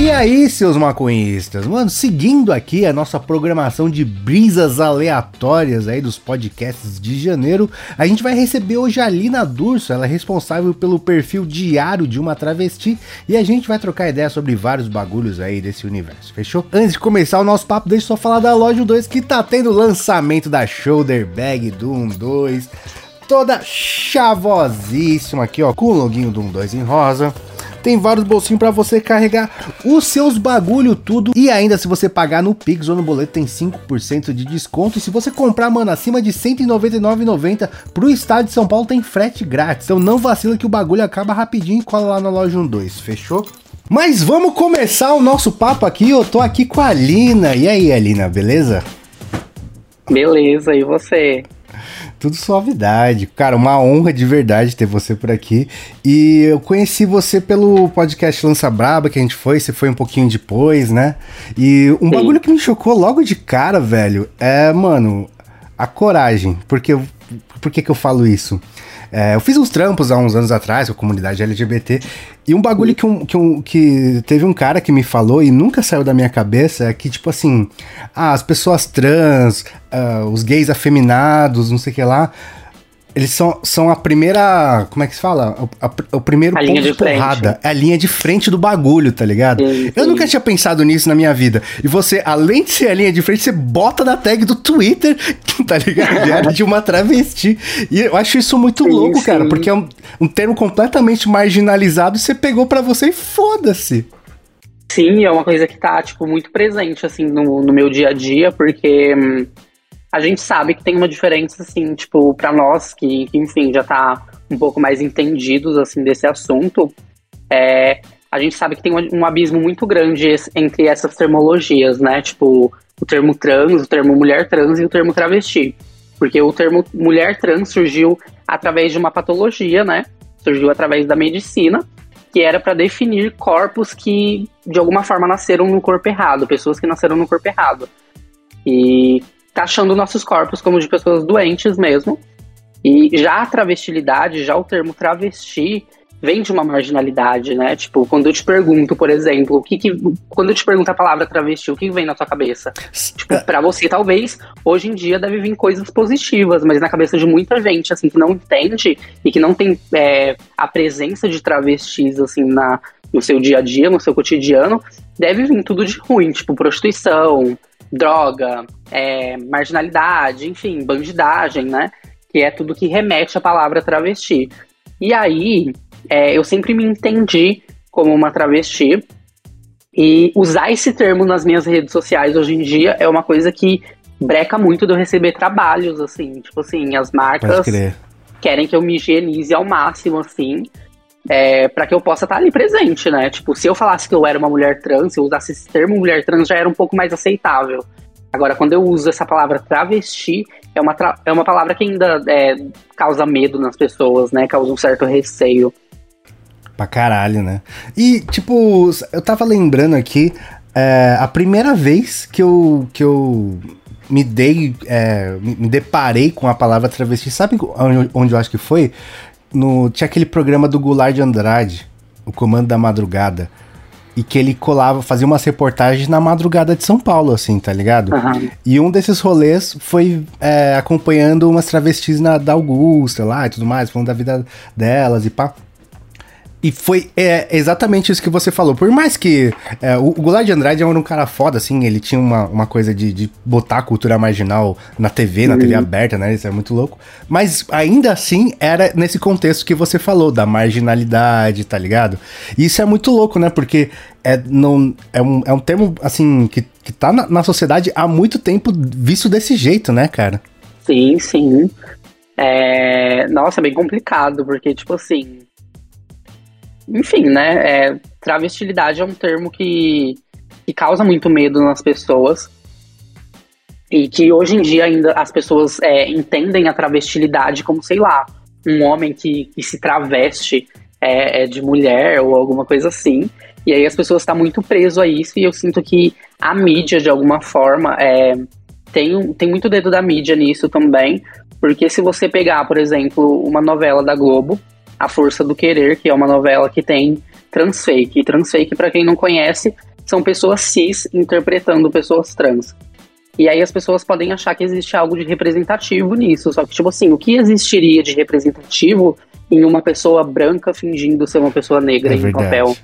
E aí, seus maconhistas? Mano, seguindo aqui a nossa programação de brisas aleatórias aí dos podcasts de janeiro, a gente vai receber hoje a Lina Durso, ela é responsável pelo perfil diário de uma travesti, e a gente vai trocar ideia sobre vários bagulhos aí desse universo, fechou? Antes de começar o nosso papo, deixa eu só falar da loja 2 que tá tendo lançamento da Shoulder Bag Doom 2, toda chavosíssima aqui, ó, com o loginho Doom 2 em rosa tem vários bolsinhos para você carregar os seus bagulho tudo. E ainda se você pagar no Pix ou no boleto tem 5% de desconto. E se você comprar, mano, acima de R$ 199,90 pro estado de São Paulo tem frete grátis. Então não vacila que o bagulho acaba rapidinho cola lá na loja 12, fechou? Mas vamos começar o nosso papo aqui. Eu tô aqui com a Alina. E aí, Alina, beleza? Beleza, e você? Tudo suavidade. Cara, uma honra de verdade ter você por aqui. E eu conheci você pelo podcast Lança Braba que a gente foi, você foi um pouquinho depois, né? E um Sim. bagulho que me chocou logo de cara, velho, é, mano, a coragem. Porque por que, que eu falo isso? É, eu fiz uns trampos há uns anos atrás com a comunidade LGBT e um bagulho que, um, que, um, que teve um cara que me falou e nunca saiu da minha cabeça é que, tipo assim, ah, as pessoas trans, uh, os gays afeminados, não sei o que lá, eles são, são a primeira. Como é que se fala? O, a, o primeiro a ponto de, de porrada. É a linha de frente do bagulho, tá ligado? Sim, sim. Eu nunca tinha pensado nisso na minha vida. E você, além de ser a linha de frente, você bota na tag do Twitter, tá ligado? De uma travesti. E eu acho isso muito sim, louco, cara, porque é um, um termo completamente marginalizado e você pegou para você e foda-se. Sim, é uma coisa que tá, tipo, muito presente, assim, no, no meu dia a dia, porque. Hum, a gente sabe que tem uma diferença, assim, tipo, para nós que, enfim, já tá um pouco mais entendidos, assim, desse assunto, é, a gente sabe que tem um, um abismo muito grande entre essas termologias, né? Tipo, o termo trans, o termo mulher trans e o termo travesti. Porque o termo mulher trans surgiu através de uma patologia, né? Surgiu através da medicina, que era para definir corpos que de alguma forma nasceram no corpo errado, pessoas que nasceram no corpo errado. E taxando nossos corpos como de pessoas doentes mesmo. E já a travestilidade, já o termo travesti, vem de uma marginalidade, né? Tipo, quando eu te pergunto, por exemplo, o que que. Quando eu te pergunto a palavra travesti, o que vem na sua cabeça? Tipo, pra você, talvez, hoje em dia deve vir coisas positivas, mas na cabeça de muita gente, assim, que não entende e que não tem é, a presença de travestis, assim, na, no seu dia a dia, no seu cotidiano, deve vir tudo de ruim, tipo, prostituição, droga, é, marginalidade, enfim, bandidagem, né? Que é tudo que remete à palavra travesti. E aí, é, eu sempre me entendi como uma travesti. E usar esse termo nas minhas redes sociais hoje em dia é uma coisa que breca muito de eu receber trabalhos, assim. Tipo assim, as marcas querem que eu me higienize ao máximo, assim é, para que eu possa estar ali presente, né? Tipo, se eu falasse que eu era uma mulher trans, se eu usasse esse termo mulher trans, já era um pouco mais aceitável. Agora, quando eu uso essa palavra travesti, é uma, tra é uma palavra que ainda é, causa medo nas pessoas, né? Causa um certo receio. Pra caralho, né? E, tipo, eu tava lembrando aqui, é, a primeira vez que eu, que eu me dei, é, me deparei com a palavra travesti, sabe onde, onde eu acho que foi? No, tinha aquele programa do Goulart de Andrade, o Comando da Madrugada. E que ele colava, fazia umas reportagens na madrugada de São Paulo, assim, tá ligado? Uhum. E um desses rolês foi é, acompanhando umas travestis na, da Augusta lá e tudo mais, falando da vida delas e pá. E foi é, exatamente isso que você falou. Por mais que é, o, o Goulart de Andrade era um cara foda, assim, ele tinha uma, uma coisa de, de botar a cultura marginal na TV, na TV uhum. aberta, né? Isso é muito louco. Mas ainda assim era nesse contexto que você falou, da marginalidade, tá ligado? E isso é muito louco, né? Porque é, não, é, um, é um termo, assim, que, que tá na, na sociedade há muito tempo visto desse jeito, né, cara? Sim, sim. É... Nossa, é bem complicado, porque, tipo assim enfim, né? É, travestilidade é um termo que, que causa muito medo nas pessoas. E que hoje em dia ainda as pessoas é, entendem a travestilidade como, sei lá, um homem que, que se traveste é, é de mulher ou alguma coisa assim. E aí as pessoas estão tá muito preso a isso e eu sinto que a mídia, de alguma forma, é, tem, tem muito dedo da mídia nisso também. Porque se você pegar, por exemplo, uma novela da Globo, a Força do Querer, que é uma novela que tem transfake. E transfake, para quem não conhece, são pessoas cis interpretando pessoas trans. E aí as pessoas podem achar que existe algo de representativo nisso. Só que, tipo assim, o que existiria de representativo em uma pessoa branca fingindo ser uma pessoa negra É em verdade. papel?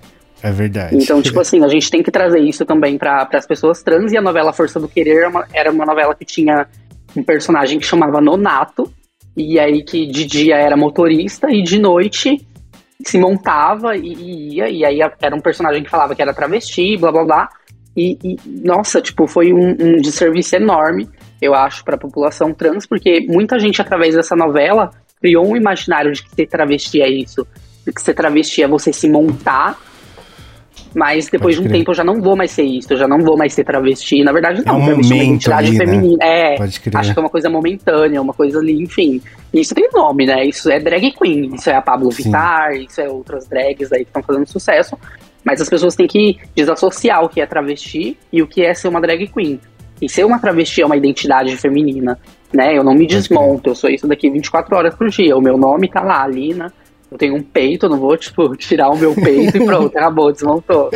É verdade. Então, tipo assim, a gente tem que trazer isso também para as pessoas trans. E a novela Força do Querer era uma, era uma novela que tinha um personagem que chamava Nonato. E aí que de dia era motorista e de noite se montava e, e ia. E aí era um personagem que falava que era travesti, blá blá blá. E, e, nossa, tipo, foi um, um desserviço enorme, eu acho, para a população trans, porque muita gente, através dessa novela, criou um imaginário de que ser travesti é isso. De que ser travesti é você se montar mas depois Pode de um crer. tempo eu já não vou mais ser isso, eu já não vou mais ser travesti. Na verdade, não, É um travesti é uma identidade ali, né? feminina. É, Pode crer. acho que é uma coisa momentânea, uma coisa ali, enfim. Isso tem nome, né? Isso é drag queen, isso é a Pablo Sim. Vittar, isso é outras drags aí que estão fazendo sucesso. Mas as pessoas têm que desassociar o que é travesti e o que é ser uma drag queen. E ser uma travesti é uma identidade feminina, né? Eu não me desmonto, eu sou isso daqui 24 horas por dia. O meu nome tá lá, Alina. Eu tenho um peito, eu não vou, tipo, tirar o meu peito e pronto, acabou, desmontou.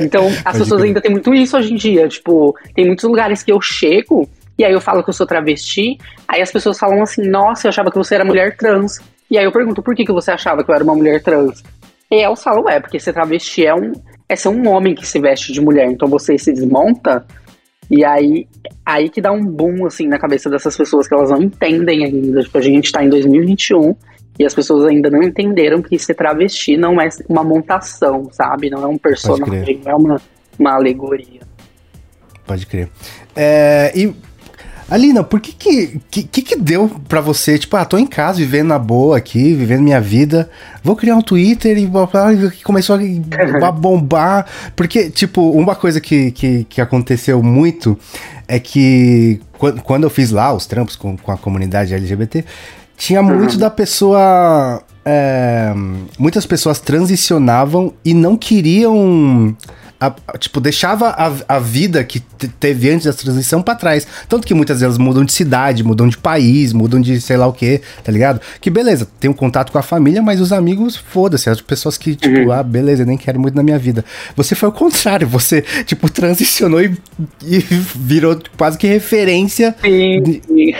Então, as pessoas ainda têm muito isso hoje em dia. Tipo, tem muitos lugares que eu chego e aí eu falo que eu sou travesti, aí as pessoas falam assim, nossa, eu achava que você era mulher trans. E aí eu pergunto, por que, que você achava que eu era uma mulher trans? E aí elas falam, é, porque ser travesti é um. É ser um homem que se veste de mulher, então você se desmonta. E aí, aí que dá um boom, assim, na cabeça dessas pessoas que elas não entendem ainda. Tipo, a gente tá em 2021 e as pessoas ainda não entenderam que ser travesti não é uma montação, sabe? Não é um personagem, não é uma, uma alegoria. Pode crer. É, e. Alina, por que que, que que deu pra você, tipo, ah, tô em casa, vivendo na boa aqui, vivendo minha vida, vou criar um Twitter e blá, blá, blá, que começou a bombar, porque, tipo, uma coisa que, que, que aconteceu muito é que quando, quando eu fiz lá os trampos com, com a comunidade LGBT, tinha muito da pessoa... é, muitas pessoas transicionavam e não queriam... a- a- tipo, deixava a, a vida que te- teve antes da transição pra trás. Tanto que muitas delas mudam de cidade, mudam de país, mudam de sei lá o que, tá ligado? Que beleza, tem um contato com a família, mas os amigos, foda-se, as pessoas que, tipo, ah, beleza, nem quero muito na minha vida. Você foi o contrário, você, tipo, transicionou e, e virou quase que referência, Sim, sim.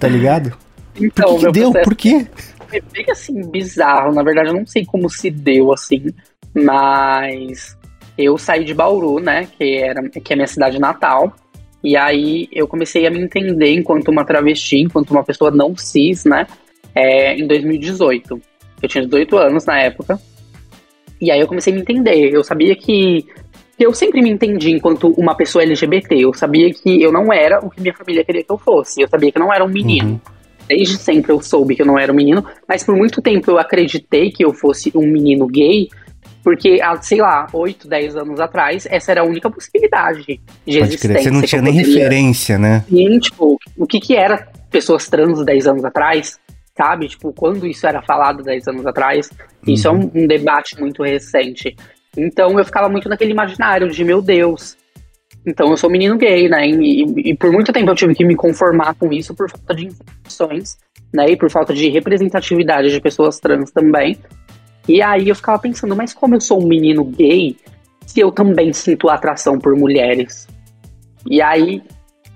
tá ligado? Então, Por que, deu? Por quê? foi bem assim, bizarro. Na verdade, eu não sei como se deu assim, mas eu saí de Bauru, né? Que, era, que é minha cidade natal. E aí eu comecei a me entender enquanto uma travesti, enquanto uma pessoa não cis, né? é, em 2018. Eu tinha 18 anos na época. E aí eu comecei a me entender. Eu sabia que. que Eu sempre me entendi enquanto uma pessoa LGBT. Eu sabia que eu não era o que minha família queria que eu fosse. Eu sabia que eu não era um menino. Uhum. Desde sempre eu soube que eu não era um menino, mas por muito tempo eu acreditei que eu fosse um menino gay, porque sei lá, 8, 10 anos atrás, essa era a única possibilidade de Pode existência. crer, você não tinha nem poderia- referência, né? Sim, tipo, o que que era pessoas trans 10 anos atrás, sabe? Tipo, quando isso era falado 10 anos atrás, isso é um, um debate muito recente. Então eu ficava muito naquele imaginário de, meu Deus, então eu sou menino gay, né? E, e- e por muito tempo eu tive que me conformar com isso por falta de informações, né? E por falta de representatividade de pessoas trans também. E aí eu ficava pensando, mas como eu sou um menino gay, se eu também sinto atração por mulheres? E aí,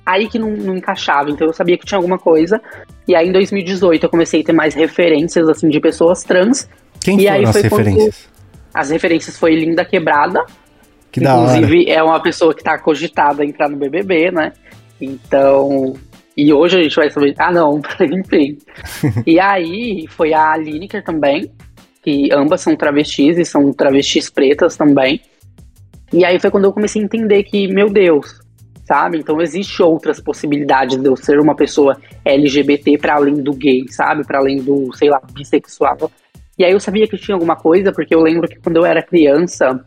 aí que não, não encaixava, então eu sabia que tinha alguma coisa. E aí em 2018 eu comecei a ter mais referências, assim, de pessoas trans. Quem E foram aí as referências? As referências foi Linda Quebrada, Que. Inclusive, é uma pessoa que tá cogitada a entrar no BBB, né? Então. E hoje a gente vai saber. Ah, não, enfim. e aí foi a Lineker também, que ambas são travestis e são travestis pretas também. E aí foi quando eu comecei a entender que, meu Deus, sabe? Então existe outras possibilidades de eu ser uma pessoa LGBT para além do gay, sabe? Para além do, sei lá, bissexual. E aí eu sabia que tinha alguma coisa, porque eu lembro que quando eu era criança,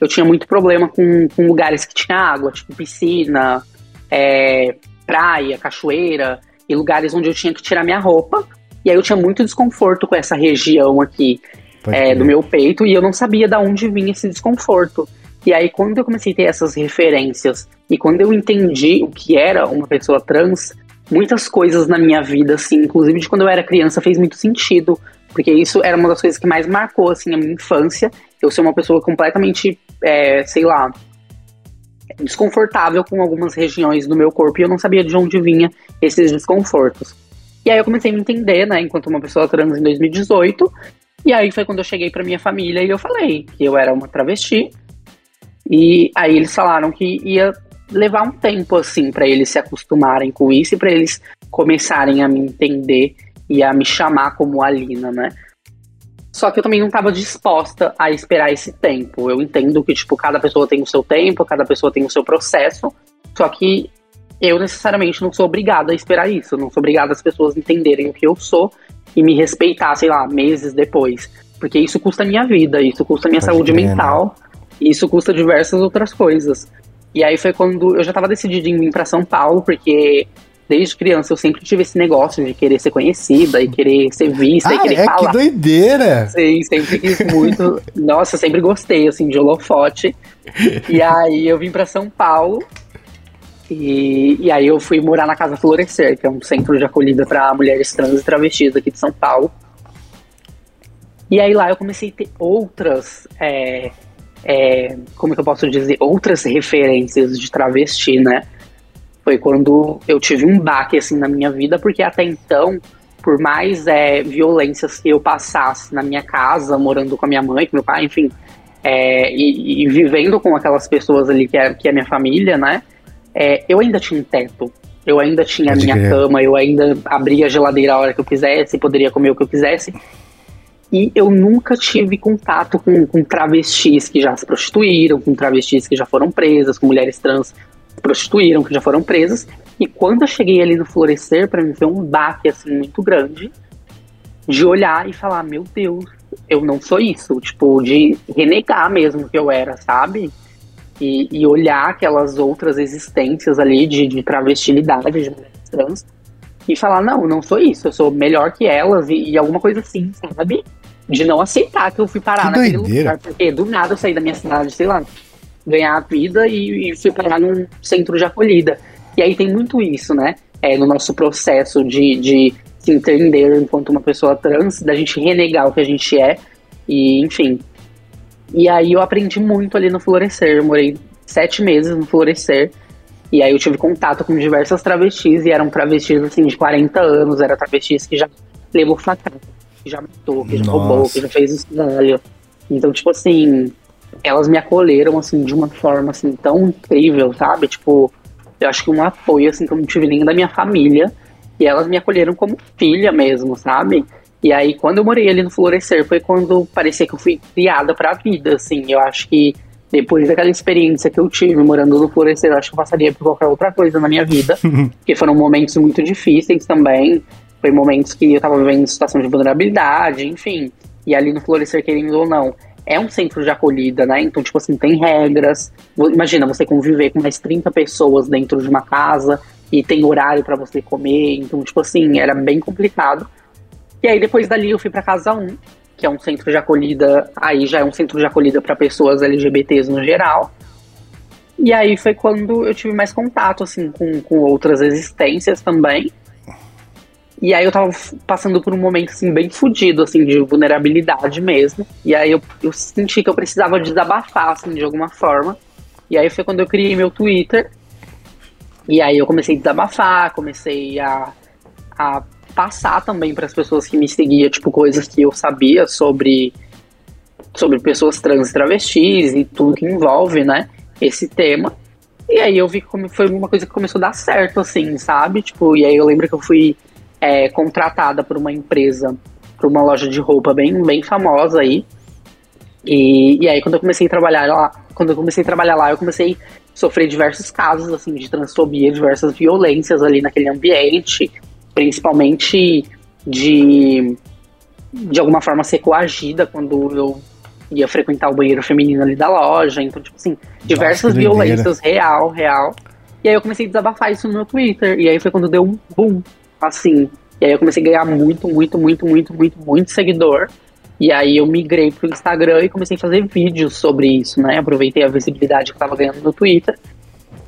eu tinha muito problema com, com lugares que tinha água, tipo piscina, é, praia, cachoeira, e lugares onde eu tinha que tirar minha roupa. E aí eu tinha muito desconforto com essa região aqui é, do meu peito e eu não sabia de onde vinha esse desconforto. E aí, quando eu comecei a ter essas referências e quando eu entendi o que era uma pessoa trans, muitas coisas na minha vida, assim, inclusive de quando eu era criança, fez muito sentido. Porque isso era uma das coisas que mais marcou, assim, a minha infância. Eu ser uma pessoa completamente, é, sei lá, desconfortável com algumas regiões do meu corpo e eu não sabia de onde vinha esses desconfortos. E aí eu comecei a me entender, né, enquanto uma pessoa trans em 2018. E aí foi quando eu cheguei para minha família e eu falei que eu era uma travesti. E aí eles falaram que ia levar um tempo assim para eles se acostumarem com isso e para eles começarem a me entender e a me chamar como Alina, né? Só que eu também não estava disposta a esperar esse tempo. Eu entendo que, tipo, cada pessoa tem o seu tempo, cada pessoa tem o seu processo. Só que eu necessariamente não sou obrigada a esperar isso. Eu não sou obrigada as pessoas entenderem o que eu sou e me respeitar, sei lá, meses depois. Porque isso custa minha vida, isso custa minha Pode saúde mental, né? isso custa diversas outras coisas. E aí foi quando eu já estava decidida em vir para São Paulo, porque desde criança eu sempre tive esse negócio de querer ser conhecida e querer ser vista ah, e querer é, falar. Que doideira! Sim, sempre quis muito. Nossa, sempre gostei, assim, de holofote. E aí eu vim para São Paulo e, e aí eu fui morar na Casa Florescer, que é um centro de acolhida para mulheres trans e travestis aqui de São Paulo. E aí lá eu comecei a ter outras, é, é, como que eu posso dizer, outras referências de travesti, né? Foi quando eu tive um baque assim na minha vida, porque até então, por mais é, violências que eu passasse na minha casa, morando com a minha mãe, com meu pai, enfim, é, e, e, vivendo com aquelas pessoas ali que é, que é minha família, né? É, eu ainda tinha um teto. Eu ainda tinha a minha cama, eu ainda abria a geladeira a hora que eu quisesse, poderia comer o que eu quisesse. E eu nunca tive contato com, com travestis que já se prostituíram, com travestis que já foram presas, com mulheres trans prostituíram, que já foram presas. E quando eu cheguei ali no Florescer, para mim foi um baque assim muito grande de olhar e falar: Meu Deus, eu não sou isso. Tipo, de renegar mesmo que eu era, sabe? E, e olhar aquelas outras existências ali de, de travestilidade, de mulheres trans, e falar: Não, não sou isso, eu sou melhor que elas, e, e alguma coisa assim, sabe? De não aceitar que eu fui parar que naquele doideira. lugar, porque do nada eu saí da minha cidade, sei lá, ganhar a vida e, e fui parar num centro de acolhida. E aí tem muito isso, né? É, no nosso processo de, de se entender enquanto uma pessoa trans, da gente renegar o que a gente é, e enfim. E aí eu aprendi muito ali no Florescer. Eu morei sete meses no Florescer. E aí eu tive contato com diversas travestis, e eram travestis assim de 40 anos, eram travestis que já levou facada, que já matou, que já Nossa. roubou, que já fez escândalo. Então, tipo assim, elas me acolheram, assim, de uma forma, assim, tão incrível, sabe? Tipo, eu acho que um apoio, assim, que eu não tive nem da minha família. E elas me acolheram como filha mesmo, sabe? E aí, quando eu morei ali no Florescer, foi quando parecia que eu fui criada pra vida, assim. Eu acho que depois daquela experiência que eu tive morando no Florescer, eu acho que eu passaria por qualquer outra coisa na minha vida. porque foram momentos muito difíceis também. Foi momentos que eu tava vivendo em situação de vulnerabilidade, enfim. E ali no Florescer, querendo ou não, é um centro de acolhida, né? Então, tipo assim, tem regras. Imagina você conviver com mais 30 pessoas dentro de uma casa e tem horário para você comer. Então, tipo assim, era bem complicado. E aí, depois dali, eu fui para Casa 1, que é um centro de acolhida. Aí já é um centro de acolhida para pessoas LGBTs no geral. E aí foi quando eu tive mais contato, assim, com, com outras existências também. E aí eu tava passando por um momento, assim, bem fodido, assim, de vulnerabilidade mesmo. E aí eu, eu senti que eu precisava desabafar, assim, de alguma forma. E aí foi quando eu criei meu Twitter. E aí eu comecei a desabafar, comecei a, a passar também para as pessoas que me seguiam, tipo, coisas que eu sabia sobre, sobre pessoas trans e travestis e tudo que envolve, né, esse tema. E aí eu vi que foi uma coisa que começou a dar certo, assim, sabe? Tipo, e aí eu lembro que eu fui é, contratada por uma empresa, por uma loja de roupa bem, bem famosa aí. E, e aí quando eu comecei a trabalhar lá, quando eu comecei a trabalhar lá, eu comecei a sofrer diversos casos assim de transfobia, diversas violências ali naquele ambiente, principalmente de de alguma forma ser coagida quando eu ia frequentar o banheiro feminino ali da loja, então tipo assim, diversas Nossa, violências real, real. E aí eu comecei a desabafar isso no meu Twitter, e aí foi quando deu um boom assim. E aí eu comecei a ganhar muito, muito, muito, muito, muito, muito seguidor. E aí eu migrei pro Instagram e comecei a fazer vídeos sobre isso, né? Aproveitei a visibilidade que eu tava ganhando no Twitter.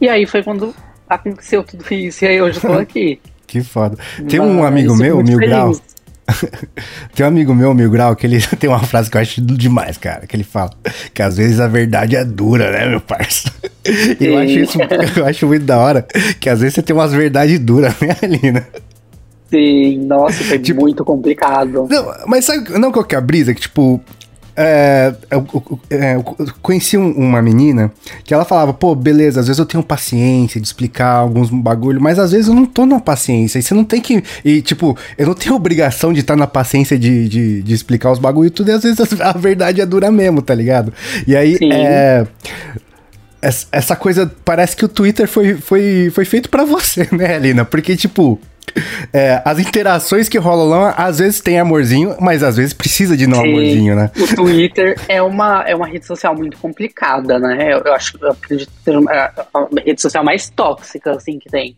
E aí foi quando aconteceu tudo isso. E aí hoje eu tô aqui. que foda. Tem um amigo meu, Mil Grau. tem um amigo meu, amigo Grau, que ele tem uma frase que eu acho demais, cara. Que ele fala que às vezes a verdade é dura, né, meu parceiro? Eu acho isso, eu acho muito da hora. Que às vezes você tem umas verdades duras, né, Alina? Sim, nossa, foi tipo, muito complicado. Não, mas sabe, não qual que é a brisa? Que, tipo, é, eu, eu, é, eu, conheci uma menina que ela falava, pô, beleza, às vezes eu tenho paciência de explicar alguns bagulho, mas às vezes eu não tô na paciência. E você não tem que. E, tipo, eu não tenho obrigação de estar na paciência de, de, de explicar os bagulho e tudo, e às vezes a, a, verdade é dura mesmo, tá ligado? E aí, Sim. é essa coisa parece que o Twitter foi, foi, foi feito para você, né, Alina? Porque, tipo, é, as interações que rolam lá, às vezes tem amorzinho, mas às vezes precisa de não Sim, amorzinho, né? O Twitter é uma, é uma rede social muito complicada, né? Eu, eu acho eu acredito ser a, a rede social mais tóxica, assim, que tem.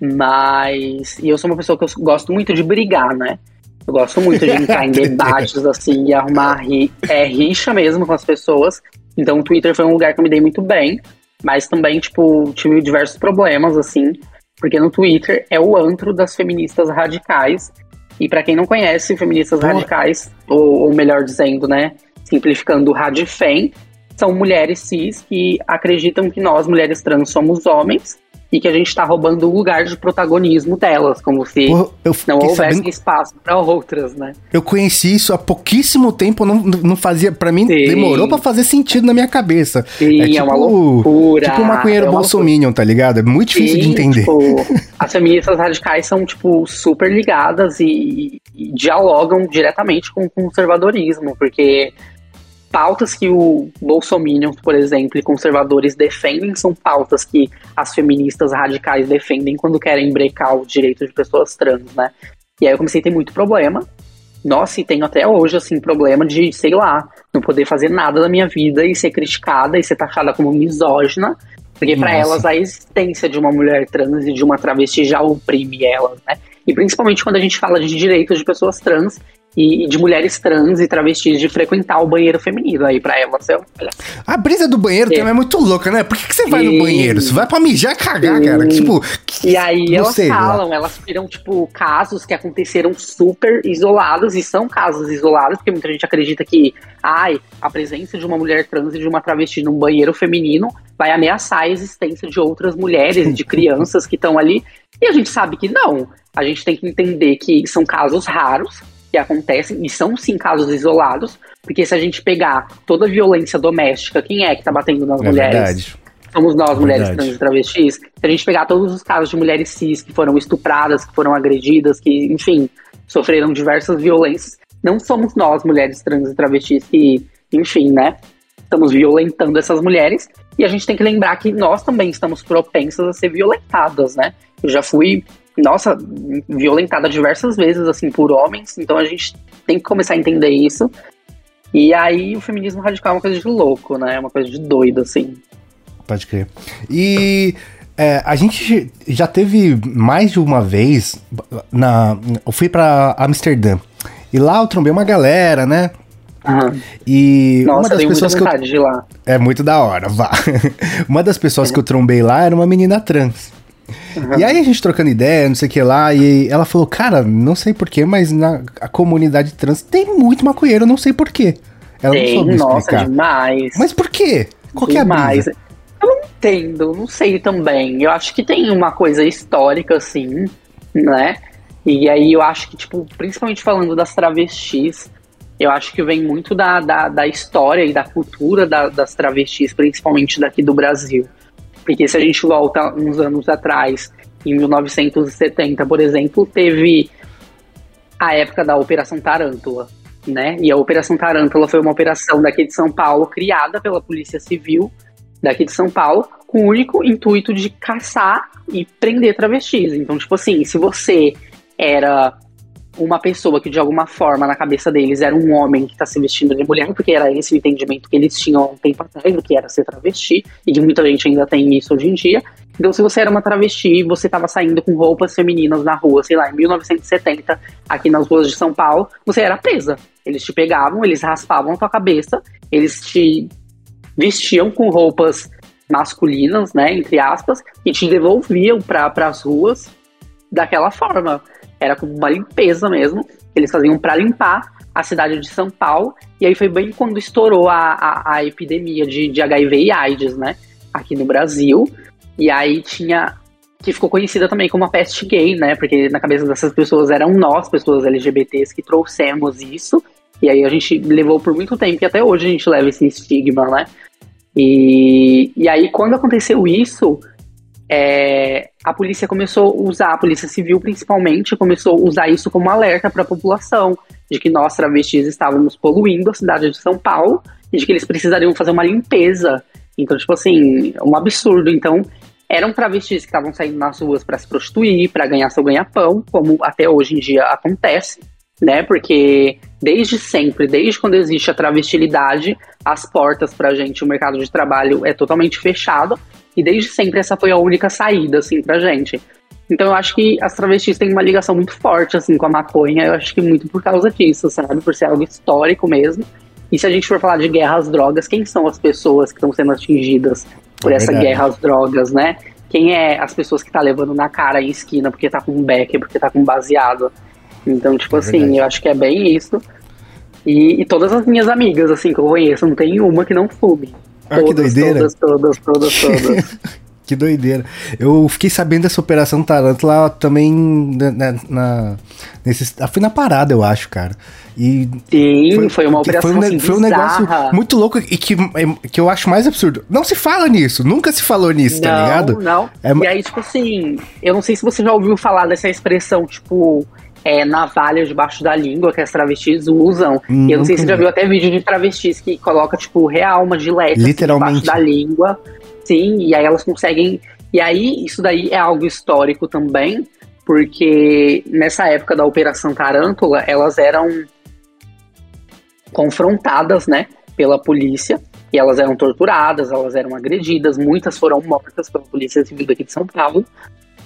Mas. E eu sou uma pessoa que eu gosto muito de brigar, né? Eu gosto muito de entrar em debates, assim, e arrumar ri, é, rixa mesmo com as pessoas. Então o Twitter foi um lugar que eu me dei muito bem. Mas também, tipo, tive diversos problemas, assim. Porque no Twitter é o antro das feministas radicais. E para quem não conhece, feministas Pô. radicais, ou, ou, melhor dizendo, né, simplificando, radifem, são mulheres cis que acreditam que nós, mulheres trans, somos homens e que a gente está roubando o lugar de protagonismo delas, como se Porra, não houvesse sabendo... espaço para outras, né? Eu conheci isso há pouquíssimo tempo, não, não fazia, para mim, Sim. demorou para fazer sentido na minha cabeça. Sim, é, tipo, é uma tipo loucura. Tipo um maconheiro é bolsominion, tá ligado? É muito difícil Sim, de entender. Tipo, as feministas radicais são, tipo, super ligadas e, e dialogam diretamente com o conservadorismo, porque pautas que o Bolsonaro, por exemplo, e conservadores defendem são pautas que as feministas radicais defendem quando querem brecar o direito de pessoas trans, né? E aí eu comecei a ter muito problema. Nossa, e tenho até hoje, assim, problema de, sei lá, não poder fazer nada da minha vida e ser criticada e ser taxada como misógina. Porque para elas a existência de uma mulher trans e de uma travesti já oprime elas, né? E principalmente quando a gente fala de direitos de pessoas trans e de mulheres trans e travestis de frequentar o banheiro feminino. Aí pra elas, eu, olha. A brisa do banheiro é. também é muito louca, né? Por que, que você vai no banheiro? Você vai pra mijar e cagar, cara. Tipo, que, e aí elas sei, falam, lá. elas viram, tipo, casos que aconteceram super isolados, e são casos isolados, porque muita gente acredita que, ai, a presença de uma mulher trans e de uma travesti num banheiro feminino vai ameaçar a existência de outras mulheres, de crianças que estão ali. E a gente sabe que não. A gente tem que entender que são casos raros, que acontecem, e são sim casos isolados, porque se a gente pegar toda a violência doméstica, quem é que tá batendo nas é mulheres? Verdade. Somos nós, é mulheres trans e travestis. Se a gente pegar todos os casos de mulheres cis que foram estupradas, que foram agredidas, que, enfim, sofreram diversas violências, não somos nós, mulheres trans e travestis, que, enfim, né, estamos violentando essas mulheres. E a gente tem que lembrar que nós também estamos propensas a ser violentadas, né? Eu já fui nossa, violentada diversas vezes, assim, por homens. Então a gente tem que começar a entender isso. E aí o feminismo radical é uma coisa de louco, né? É uma coisa de doido, assim. Pode crer. E é, a gente já teve mais de uma vez. Na, eu fui para Amsterdã. E lá eu trombei uma galera, né? Uhum. E Nossa, uma das pessoas que eu... de lá. É muito da hora, vá. uma das pessoas é. que eu trombei lá era uma menina trans. E aí a gente trocando ideia, não sei o que lá, e ela falou, cara, não sei porquê, mas na a comunidade trans tem muito maconheiro, não sei porquê. Ela tem, não soube nossa, explicar. demais. Mas por quê? Qual que é a brisa? Eu não entendo, não sei também. Eu acho que tem uma coisa histórica, assim, né? E aí eu acho que, tipo, principalmente falando das travestis, eu acho que vem muito da, da, da história e da cultura da, das travestis, principalmente daqui do Brasil. Porque se a gente volta uns anos atrás, em 1970, por exemplo, teve a época da Operação Tarântula, né? E a Operação Tarântula foi uma operação daqui de São Paulo, criada pela Polícia Civil daqui de São Paulo, com o único intuito de caçar e prender travestis. Então, tipo assim, se você era uma pessoa que de alguma forma na cabeça deles era um homem que está se vestindo de mulher, porque era esse o entendimento que eles tinham há um tempo atrás do que era ser travesti, e que muita gente ainda tem isso hoje em dia. Então, se você era uma travesti, você estava saindo com roupas femininas na rua, sei lá, em 1970, aqui nas ruas de São Paulo, você era presa. Eles te pegavam, eles raspavam a tua cabeça, eles te vestiam com roupas masculinas, né, entre aspas, e te devolviam para as ruas daquela forma. Era como uma limpeza mesmo. eles faziam para limpar a cidade de São Paulo. E aí foi bem quando estourou a, a, a epidemia de, de HIV e AIDS, né? Aqui no Brasil. E aí tinha. Que ficou conhecida também como a peste gay, né? Porque na cabeça dessas pessoas eram nós, pessoas LGBTs, que trouxemos isso. E aí a gente levou por muito tempo, e até hoje a gente leva esse estigma, né? E, e aí, quando aconteceu isso, é, a polícia começou a usar, a polícia civil principalmente, começou a usar isso como alerta para a população, de que nós travestis estávamos poluindo a cidade de São Paulo e de que eles precisariam fazer uma limpeza. Então, tipo assim, um absurdo. Então, eram travestis que estavam saindo nas ruas para se prostituir, para ganhar seu ganha-pão, como até hoje em dia acontece, né? Porque desde sempre, desde quando existe a travestilidade, as portas pra gente, o mercado de trabalho é totalmente fechado e desde sempre essa foi a única saída, assim, pra gente. Então eu acho que as travestis têm uma ligação muito forte, assim, com a maconha. Eu acho que muito por causa disso, sabe? Por ser algo histórico mesmo. E se a gente for falar de guerra às drogas, quem são as pessoas que estão sendo atingidas por é essa verdade. guerra às drogas, né? Quem é as pessoas que tá levando na cara em esquina porque tá com um beck, porque tá com baseado? Então, tipo é assim, verdade. eu acho que é bem isso. E, e, todas as minhas amigas, assim, que eu conheço, não tem uma que não fume. Ah, todas, que doideira. Todas, todas, todas, todas. que doideira. Eu fiquei sabendo dessa Operação Tarântula também na, na, nesse, fui na parada, eu acho, cara. E Sim, foi, foi uma operação foi um, assim, foi um negócio muito louco e que, que eu acho mais absurdo. Não se fala nisso, nunca se falou nisso, tá não, tá ligado? Não, é... E aí, tipo assim, eu não sei se você já ouviu falar dessa expressão, tipo, é, navalha debaixo da língua que as travestis usam. Hum, e eu não sei se você já viu até vídeo de travestis que coloca, tipo, real, uma gilete assim, Literalmente. debaixo da língua. Sim, e aí elas conseguem. E aí, isso daí é algo histórico também, porque nessa época da Operação Tarântula, elas eram confrontadas, né, pela polícia, e elas eram torturadas, elas eram agredidas, muitas foram mortas pela Polícia Civil daqui de São Paulo.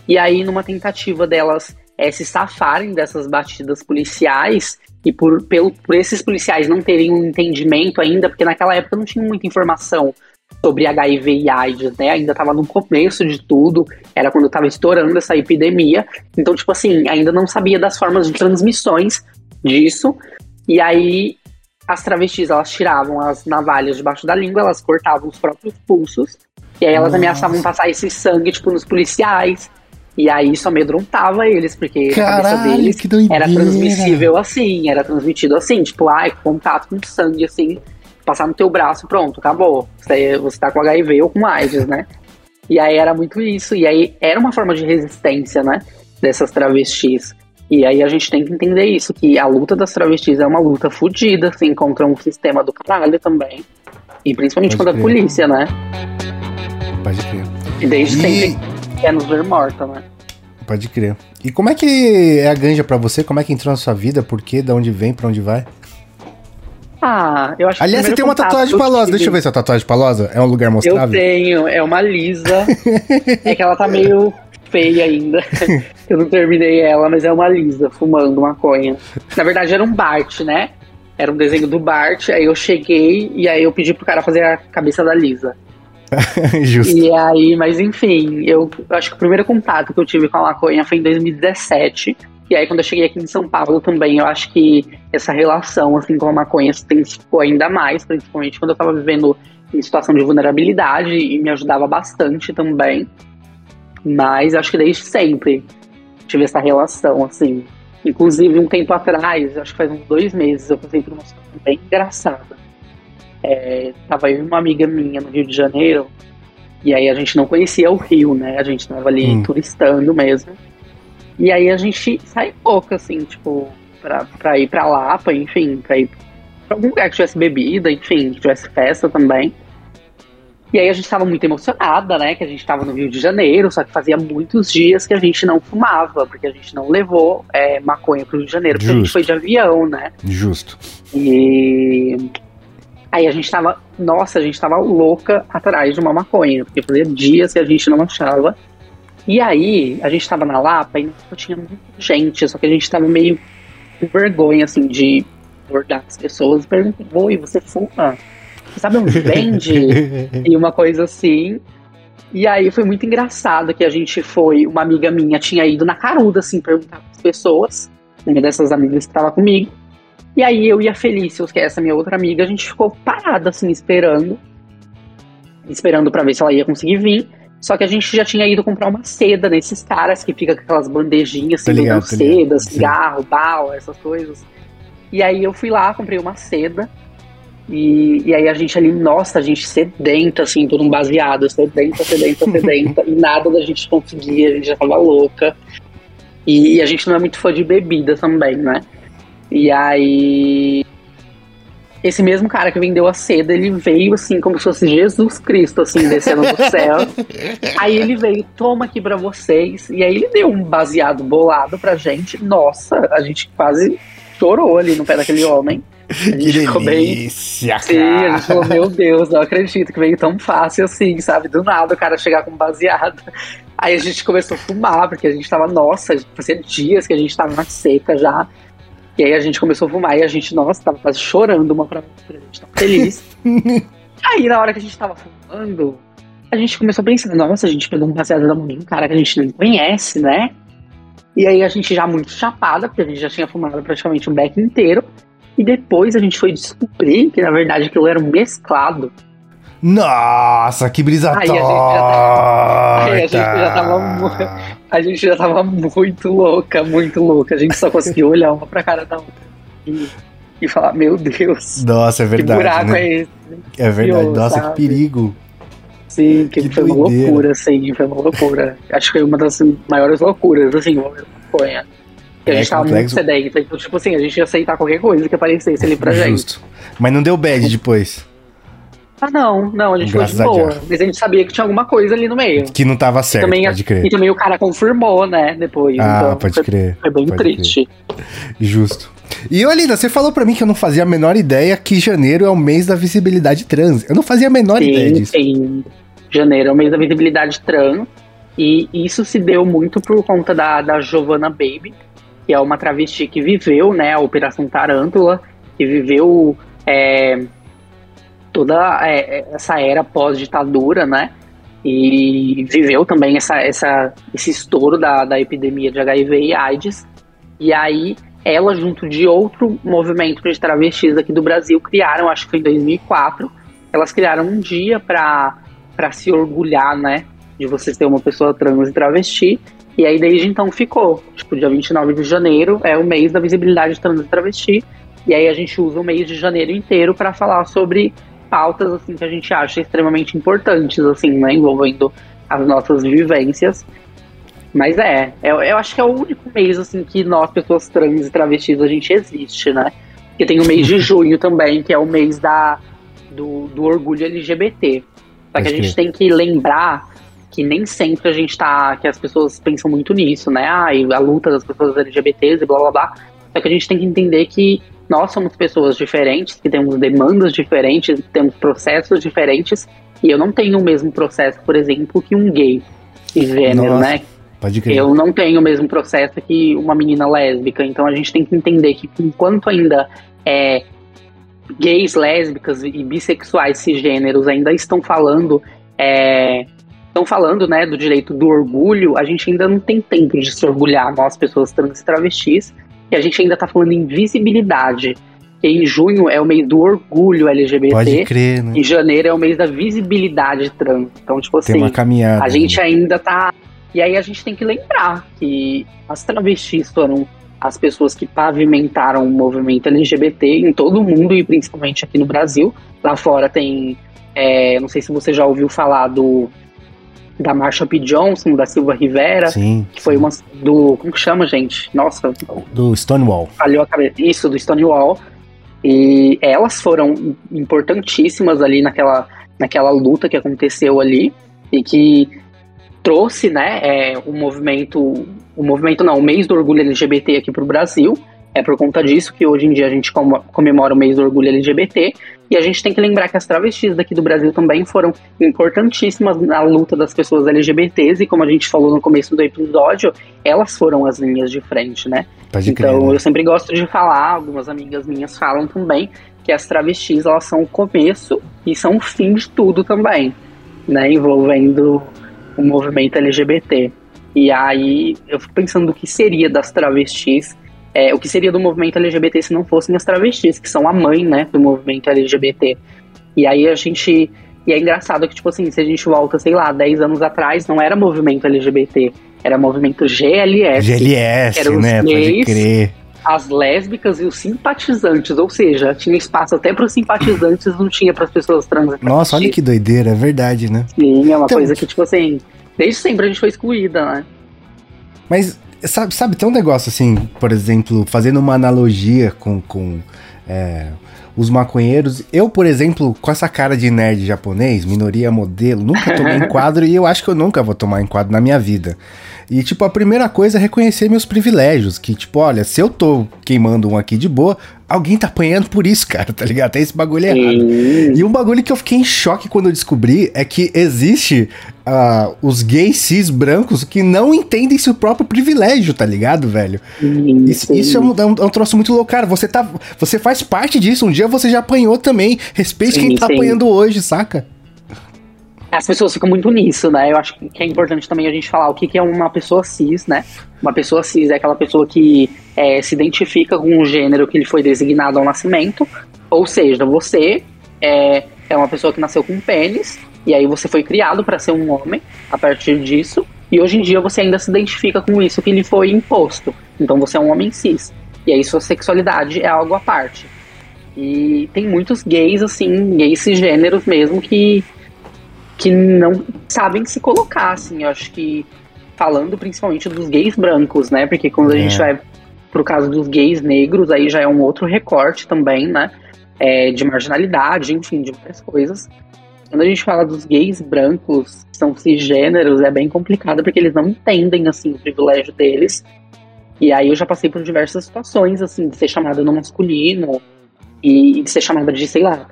E aí, numa tentativa delas é, se safarem dessas batidas policiais e por, pelo, por esses policiais não terem um entendimento ainda, porque naquela época não tinha muita informação sobre HIV e AIDS, né? Ainda estava no começo de tudo, era quando estava estourando essa epidemia. Então, tipo assim, ainda não sabia das formas de transmissões disso. E aí as travestis, elas tiravam as navalhas debaixo da língua, elas cortavam os próprios pulsos. E aí elas Nossa. ameaçavam passar esse sangue, tipo, nos policiais. E aí isso amedrontava eles, porque Caralho, a cabeça deles era transmissível assim, era transmitido assim, tipo, ai, contato com sangue, assim, passar no teu braço, pronto, acabou. Você, você tá com HIV ou com AIDS, né? E aí era muito isso, e aí era uma forma de resistência, né, dessas travestis. E aí a gente tem que entender isso, que a luta das travestis é uma luta fodida, assim, contra um sistema do caralho também. E principalmente Pode contra crer. a polícia, né? Pode crer. E desde e... sempre quer nos ver morta, né? Pode crer. E como é que é a ganja para você? Como é que entrou na sua vida? Por quê? De onde vem? Para onde vai? Ah, eu acho Aliás, você tem uma tatuagem palosa. Deixa eu ver se a tatuagem palosa é um lugar mostrável. Eu tenho, é uma lisa. é que ela tá meio feia ainda. eu não terminei ela, mas é uma lisa, fumando maconha. Na verdade, era um Bart, né? Era um desenho do Bart, aí eu cheguei e aí eu pedi pro cara fazer a cabeça da Lisa. Justo. E aí, mas enfim, eu acho que o primeiro contato que eu tive com a maconha foi em 2017. E aí, quando eu cheguei aqui em São Paulo também, eu acho que essa relação, assim, com a maconha se intensificou ainda mais, principalmente quando eu tava vivendo em situação de vulnerabilidade e me ajudava bastante também. Mas acho que desde sempre tive essa relação, assim. Inclusive, um tempo atrás, acho que faz uns dois meses, eu passei por uma situação bem engraçada é, tava eu e uma amiga minha no Rio de Janeiro, e aí a gente não conhecia o Rio, né? A gente tava ali hum. turistando mesmo. E aí a gente sai pouco, assim, tipo, pra, pra ir pra Lapa, enfim, pra ir pra algum lugar que tivesse bebida, enfim, que tivesse festa também. E aí a gente tava muito emocionada, né? Que a gente tava no Rio de Janeiro, só que fazia muitos dias que a gente não fumava, porque a gente não levou é, maconha pro Rio de Janeiro, porque Justo. a gente foi de avião, né? Justo. E Aí a gente tava, nossa, a gente tava louca atrás de uma maconha, porque fazia dias que a gente não achava. E aí, a gente tava na Lapa e não tinha muita gente, só que a gente tava meio com vergonha, assim, de abordar as pessoas e perguntar, oi, você fuma? Você sabe onde vende? e uma coisa assim. E aí foi muito engraçado que a gente foi, uma amiga minha tinha ido na caruda, assim, perguntar as pessoas. uma dessas amigas que tava comigo. E aí eu e a Felícia, que é essa minha outra amiga, a gente ficou parada assim, esperando. Esperando para ver se ela ia conseguir vir. Só que a gente já tinha ido comprar uma seda nesses caras que fica com aquelas bandejinhas assim, ligado, seda, cigarro, bala, essas coisas. E aí eu fui lá, comprei uma seda. E, e aí a gente ali, nossa, a gente sedenta, assim, por um baseado, sedenta, sedenta, sedenta, e nada da gente conseguia, a gente já tava louca. E, e a gente não é muito fã de bebida também, né? E aí esse mesmo cara que vendeu a seda, ele veio assim, como se fosse Jesus Cristo, assim, descendo do céu. aí ele veio, toma aqui para vocês. E aí ele deu um baseado bolado pra gente. Nossa, a gente quase chorou ali no pé daquele homem. A gente que ficou delícia, bem. Sim, a gente falou, meu Deus, não acredito que veio tão fácil assim, sabe? Do nada o cara chegar com baseado. Aí a gente começou a fumar, porque a gente tava, nossa, fazia dias que a gente tava na seca já. E aí a gente começou a fumar e a gente, nossa, tava quase chorando uma pra outra, a gente tava feliz. aí na hora que a gente tava fumando, a gente começou a pensar, nossa, a gente pegou um baseado da manhã, um cara que a gente nem conhece, né? E aí a gente já muito chapada, porque a gente já tinha fumado praticamente um beck inteiro. E depois a gente foi descobrir que na verdade aquilo era um mesclado. Nossa, que brisa aí, a gente, já, aí a gente já tava a gente já tava muito louca, muito louca. A gente só conseguiu olhar uma pra cara da outra e, e falar, meu Deus. Nossa, é verdade. Que buraco né? é esse? É verdade. Nossa, sabe? que perigo. Sim, que, que foi doideira. uma loucura, sim, foi uma loucura. Acho que foi uma das maiores loucuras, assim, maconha. Porque a gente é tava complexo. muito sedenta, então, tipo assim, a gente ia aceitar qualquer coisa que aparecesse ali pra Justo. gente. Mas não deu bad depois. Ah, não, não, a gente Graças foi de boa. Mas a gente sabia que tinha alguma coisa ali no meio. Que não tava certo, também, pode crer. E também o cara confirmou, né, depois. Ah, então, pode foi, crer. Foi bem triste. Crer. Justo. E, Olinda, você falou para mim que eu não fazia a menor ideia que janeiro é o mês da visibilidade trans. Eu não fazia a menor sim, ideia disso. Sim, janeiro é o mês da visibilidade trans. E isso se deu muito por conta da, da Giovanna Baby, que é uma travesti que viveu, né, a Operação Tarântula, que viveu... É, toda é, é, essa era pós-ditadura, né? E viveu também essa, essa, esse estouro da, da epidemia de HIV e AIDS. E aí, ela, junto de outro movimento de travestis aqui do Brasil, criaram, acho que foi em 2004, elas criaram um dia para se orgulhar, né? De você ter uma pessoa trans e travesti. E aí, desde então, ficou. Tipo, dia 29 de janeiro é o mês da visibilidade trans e travesti. E aí, a gente usa o mês de janeiro inteiro para falar sobre pautas assim que a gente acha extremamente importantes, assim, né, envolvendo as nossas vivências. Mas é, eu, eu acho que é o único mês assim que nós, pessoas trans e travestis, a gente existe, né? Porque tem o mês de junho também, que é o mês da, do, do orgulho LGBT. Só que a gente tem que lembrar que nem sempre a gente tá. que as pessoas pensam muito nisso, né? Ah, a luta das pessoas LGBTs e blá blá blá. Só que a gente tem que entender que nós somos pessoas diferentes, que temos demandas diferentes, temos processos diferentes, e eu não tenho o mesmo processo, por exemplo, que um gay e gênero, Nossa, né? Pode crer. Eu não tenho o mesmo processo que uma menina lésbica, então a gente tem que entender que enquanto ainda é, gays, lésbicas e bissexuais cisgêneros ainda estão falando é, estão falando né, do direito do orgulho, a gente ainda não tem tempo de se orgulhar, nós, pessoas trans e travestis, e a gente ainda tá falando em visibilidade. Que em junho é o mês do orgulho LGBT. Pode crer, né? Em janeiro é o mês da visibilidade trans. Então, tipo assim, tem uma caminhada, a gente né? ainda tá. E aí a gente tem que lembrar que as travestis foram as pessoas que pavimentaram o movimento LGBT em todo o mundo e principalmente aqui no Brasil. Lá fora tem. É, não sei se você já ouviu falar do da Marsha P. Johnson, da Silva Rivera, sim, que foi uma do. Como que chama, gente? Nossa. Do Stonewall. Falhou a cabeça. Isso, do Stonewall. E elas foram importantíssimas ali naquela, naquela luta que aconteceu ali e que trouxe, né, é, o movimento, o movimento não, o mês do orgulho LGBT aqui para o Brasil. É por conta disso que hoje em dia a gente comemora o mês do orgulho LGBT e a gente tem que lembrar que as travestis daqui do Brasil também foram importantíssimas na luta das pessoas LGBTs, e como a gente falou no começo do episódio, elas foram as linhas de frente, né? Pode então crer, né? eu sempre gosto de falar, algumas amigas minhas falam também, que as travestis elas são o começo e são o fim de tudo também, né? Envolvendo o movimento LGBT. E aí eu fico pensando o que seria das travestis é, o que seria do movimento LGBT se não fossem as travestis, que são a mãe, né, do movimento LGBT. E aí a gente. E é engraçado que, tipo assim, se a gente volta, sei lá, 10 anos atrás, não era movimento LGBT, era movimento GLS. GLS, né? Gays, Pode crer. As lésbicas e os simpatizantes, ou seja, tinha espaço até para os simpatizantes, não tinha para as pessoas trans. Nossa, olha que doideira, é verdade, né? Sim, é uma então, coisa que, tipo assim, desde sempre a gente foi excluída, né? Mas Sabe, sabe, tem um negócio assim, por exemplo, fazendo uma analogia com, com é, os maconheiros. Eu, por exemplo, com essa cara de nerd japonês, minoria modelo, nunca tomei enquadro e eu acho que eu nunca vou tomar enquadro na minha vida. E, tipo, a primeira coisa é reconhecer meus privilégios. Que, tipo, olha, se eu tô queimando um aqui de boa, alguém tá apanhando por isso, cara, tá ligado? Tem esse bagulho errado. E um bagulho que eu fiquei em choque quando eu descobri é que existe uh, os gays cis brancos que não entendem seu próprio privilégio, tá ligado, velho? Isso, isso é, um, é, um, é, um, troço muito louco, cara. Você, tá, você faz parte disso. Um dia você já apanhou também. Respeite sim, quem tá sim. apanhando hoje, saca? As pessoas ficam muito nisso, né? Eu acho que é importante também a gente falar o que, que é uma pessoa cis, né? Uma pessoa cis é aquela pessoa que é, se identifica com o gênero que lhe foi designado ao nascimento, ou seja, você é, é uma pessoa que nasceu com pênis, e aí você foi criado para ser um homem a partir disso, e hoje em dia você ainda se identifica com isso que lhe foi imposto. Então você é um homem cis. E aí sua sexualidade é algo à parte. E tem muitos gays, assim, gays cisgêneros mesmo, que que não sabem se colocar, assim. Eu acho que falando principalmente dos gays brancos, né? Porque quando é. a gente vai pro caso dos gays negros, aí já é um outro recorte também, né? É, de marginalidade, enfim, de várias coisas. Quando a gente fala dos gays brancos, que são cisgêneros, é bem complicado porque eles não entendem, assim, o privilégio deles. E aí eu já passei por diversas situações, assim, de ser chamada no masculino e de ser chamada de, sei lá,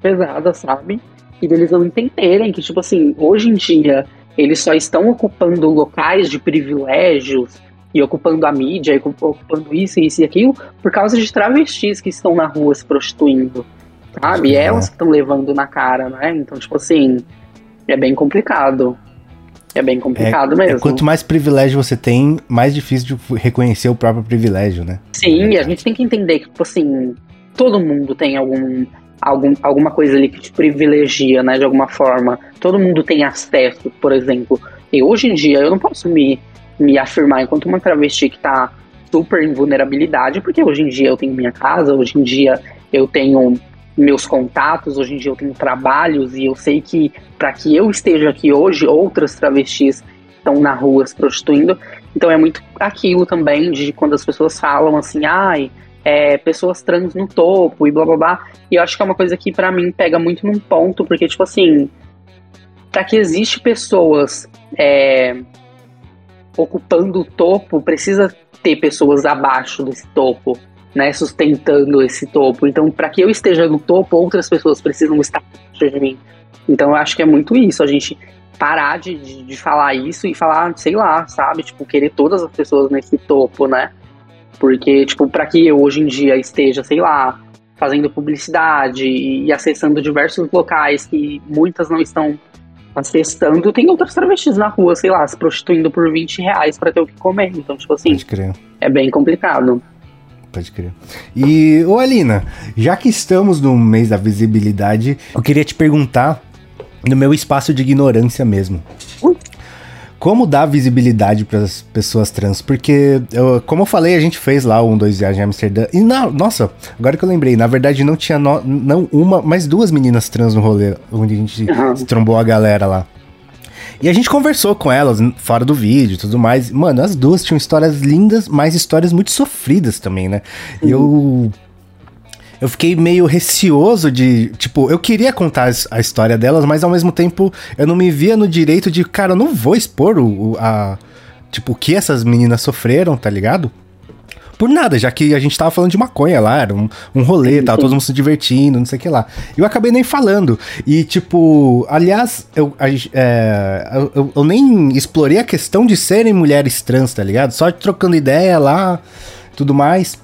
pesada, sabe? E deles não entenderem que, tipo assim, hoje em dia eles só estão ocupando locais de privilégios e ocupando a mídia, e ocupando isso, isso e aquilo, por causa de travestis que estão na rua se prostituindo, sabe? É. Elas que estão levando na cara, né? Então, tipo assim, é bem complicado. É bem complicado é, é mesmo. É, quanto mais privilégio você tem, mais difícil de reconhecer o próprio privilégio, né? Sim, e a gente tem que entender que, tipo assim, todo mundo tem algum algum, alguma coisa ali que te privilegia, né, de alguma forma. Todo mundo tem acesso, por exemplo. E hoje em dia eu não posso me, me afirmar enquanto uma travesti que tá super em vulnerabilidade, porque hoje em dia eu tenho minha casa, hoje em dia eu tenho meus contatos, hoje em dia eu tenho trabalhos e eu sei que para que eu esteja aqui hoje, outras travestis estão na rua se prostituindo. Então é muito aquilo também de quando as pessoas falam assim, ai, é, pessoas trans no topo e blá blá blá. E eu acho que é uma coisa que para mim pega muito num ponto, porque, tipo assim, para que existe pessoas é, ocupando o topo, precisa ter pessoas abaixo desse topo, né, sustentando esse topo. Então, para que eu esteja no topo, outras pessoas precisam estar abaixo de mim. Então, eu acho que é muito isso, a gente parar de, de, de falar isso e falar, sei lá, sabe, tipo, querer todas as pessoas nesse topo, né? Porque, tipo, para que eu hoje em dia esteja, sei lá, fazendo publicidade e acessando diversos locais que muitas não estão acessando, tem outras travestis na rua, sei lá, se prostituindo por 20 reais pra ter o que comer. Então, tipo assim, é bem complicado. Pode crer. E, ô Alina, já que estamos no mês da visibilidade, eu queria te perguntar no meu espaço de ignorância mesmo. Como dar visibilidade para as pessoas trans, porque, eu, como eu falei, a gente fez lá um, dois viagens em Amsterdã, e na, nossa, agora que eu lembrei, na verdade não tinha no, não uma, mas duas meninas trans no rolê, onde a gente uhum. trombou a galera lá. E a gente conversou com elas fora do vídeo e tudo mais. Mano, as duas tinham histórias lindas, mas histórias muito sofridas também, né? E eu eu fiquei meio receoso de. Tipo, eu queria contar a história delas, mas ao mesmo tempo eu não me via no direito de, cara, eu não vou expor o, a. Tipo, o que essas meninas sofreram, tá ligado? Por nada, já que a gente tava falando de maconha lá, era um, um rolê, tava todo mundo se divertindo, não sei o que lá. Eu acabei nem falando. E, tipo, aliás, eu, a, é, eu, eu, nem explorei a questão de serem mulheres trans, tá ligado? Só trocando ideia lá, tudo mais.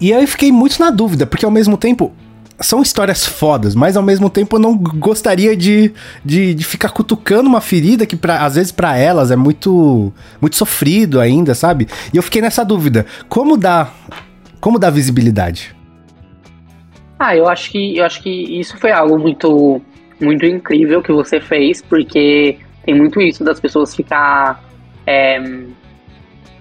E aí eu fiquei muito na dúvida, porque ao mesmo tempo são histórias fodas, mas ao mesmo tempo eu não gostaria de, de, de ficar cutucando uma ferida que pra, às vezes para elas é muito muito sofrido ainda, sabe? E eu fiquei nessa dúvida, como dar como dar visibilidade? Ah, eu acho que eu acho que isso foi algo muito muito incrível que você fez, porque tem muito isso das pessoas ficar é,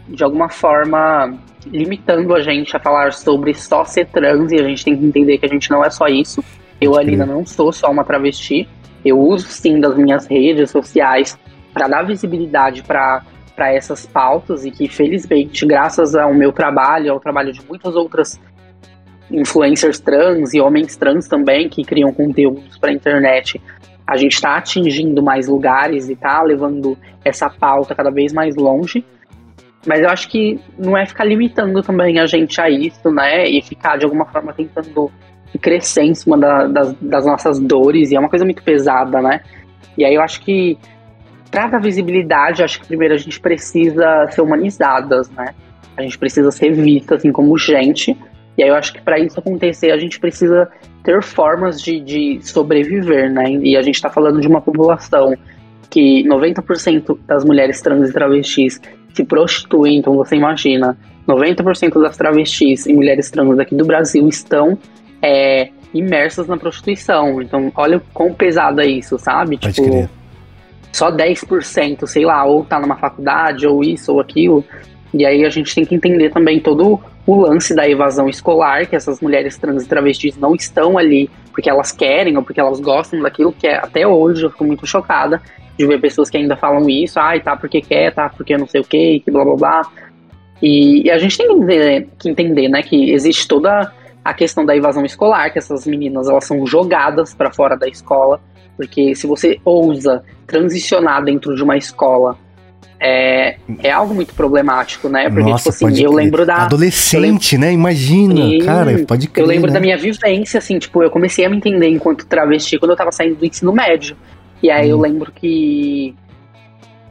de alguma forma limitando a gente a falar sobre só ser trans e a gente tem que entender que a gente não é só isso. Eu, Alina, não sou só uma travesti. Eu uso sim das minhas redes sociais para dar visibilidade para para essas pautas e que felizmente, graças ao meu trabalho, ao trabalho de muitas outras influencers trans e homens trans também que criam conteúdos para a internet, a gente está atingindo mais lugares e tá levando essa pauta cada vez mais longe. Mas eu acho que não é ficar limitando também a gente a isso, né? E ficar de alguma forma tentando crescer em cima da, das, das, nossas dores, e é uma coisa muito pesada, né? E aí eu acho que para dar visibilidade, acho que primeiro a gente precisa ser humanizadas, né? A gente precisa ser vista assim como gente. E aí eu acho que para isso acontecer, a gente precisa ter formas de, de sobreviver, né? E a gente está falando de uma população que 90% das mulheres trans e travestis se prostituem, então você imagina, 90% das travestis e mulheres trans aqui do Brasil estão é, imersas na prostituição. Então, olha quão pesado é isso, sabe? Pode tipo, crer. só 10%, sei lá, ou tá numa faculdade, ou isso, ou aquilo. E aí a gente tem que entender também todo o lance da evasão escolar, que essas mulheres trans e travestis não estão ali porque elas querem ou porque elas gostam daquilo, que é, até hoje eu fico muito chocada de ver pessoas que ainda falam isso, ai, tá porque quer, tá porque não sei o que, que blá blá blá. E, e, a gente tem que entender, que entender, né, que existe toda a questão da evasão escolar, que essas meninas elas são jogadas para fora da escola, porque se você ousa transicionar dentro de uma escola é, é algo muito problemático, né? Porque, Nossa, tipo assim, eu crer. lembro da. Adolescente, lembro... né? Imagina, Sim, cara, pode crer. Eu lembro né? da minha vivência, assim, tipo, eu comecei a me entender enquanto travesti quando eu tava saindo do ensino médio. E aí hum. eu lembro que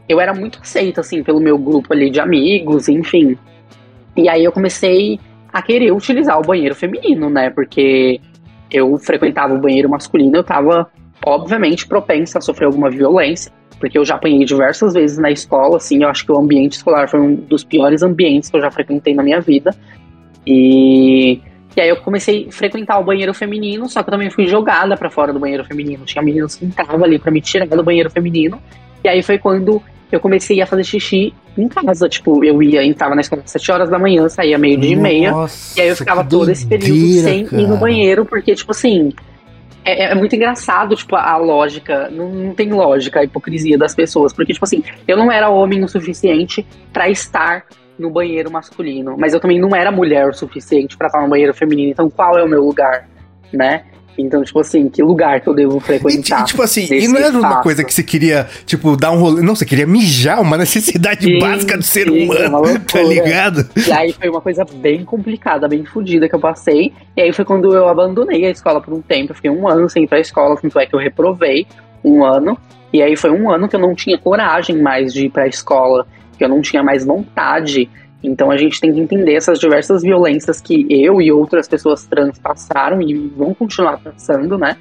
eu era muito aceita, assim, pelo meu grupo ali de amigos, enfim. E aí eu comecei a querer utilizar o banheiro feminino, né? Porque eu frequentava o banheiro masculino, eu tava, obviamente, propensa a sofrer alguma violência, porque eu já apanhei diversas vezes na escola, assim, eu acho que o ambiente escolar foi um dos piores ambientes que eu já frequentei na minha vida. E e aí eu comecei a frequentar o banheiro feminino, só que eu também fui jogada para fora do banheiro feminino. Tinha meninos que entravam ali para me tirar do banheiro feminino. E aí foi quando eu comecei a fazer xixi em casa. Tipo, eu ia, entrava na escola às 7 horas da manhã, saía meio dia e meia. E aí eu ficava todo esse período sem cara. ir no banheiro, porque, tipo assim, é, é, muito engraçado, tipo, a lógica. Não, não, tem lógica a hipocrisia das pessoas. Porque, tipo assim, eu não era homem o suficiente para estar no banheiro masculino, mas eu também não era mulher o suficiente para estar no banheiro feminino, então qual é o meu lugar, né? Então, tipo assim, que lugar que eu devo frequentar? E, tipo assim, e não era uma coisa que você queria, tipo, dar um rolê. Não, você queria mijar, uma necessidade sim, básica do ser sim, humano, tá ligado? E aí foi uma coisa bem complicada, bem fodida que eu passei. E aí foi quando eu abandonei a escola por um tempo. Eu fiquei um ano sem ir pra escola, tanto é que eu reprovei um ano. E aí foi um ano que eu não tinha coragem mais de ir pra escola que eu não tinha mais vontade. Então a gente tem que entender essas diversas violências que eu e outras pessoas trans passaram e vão continuar passando, né?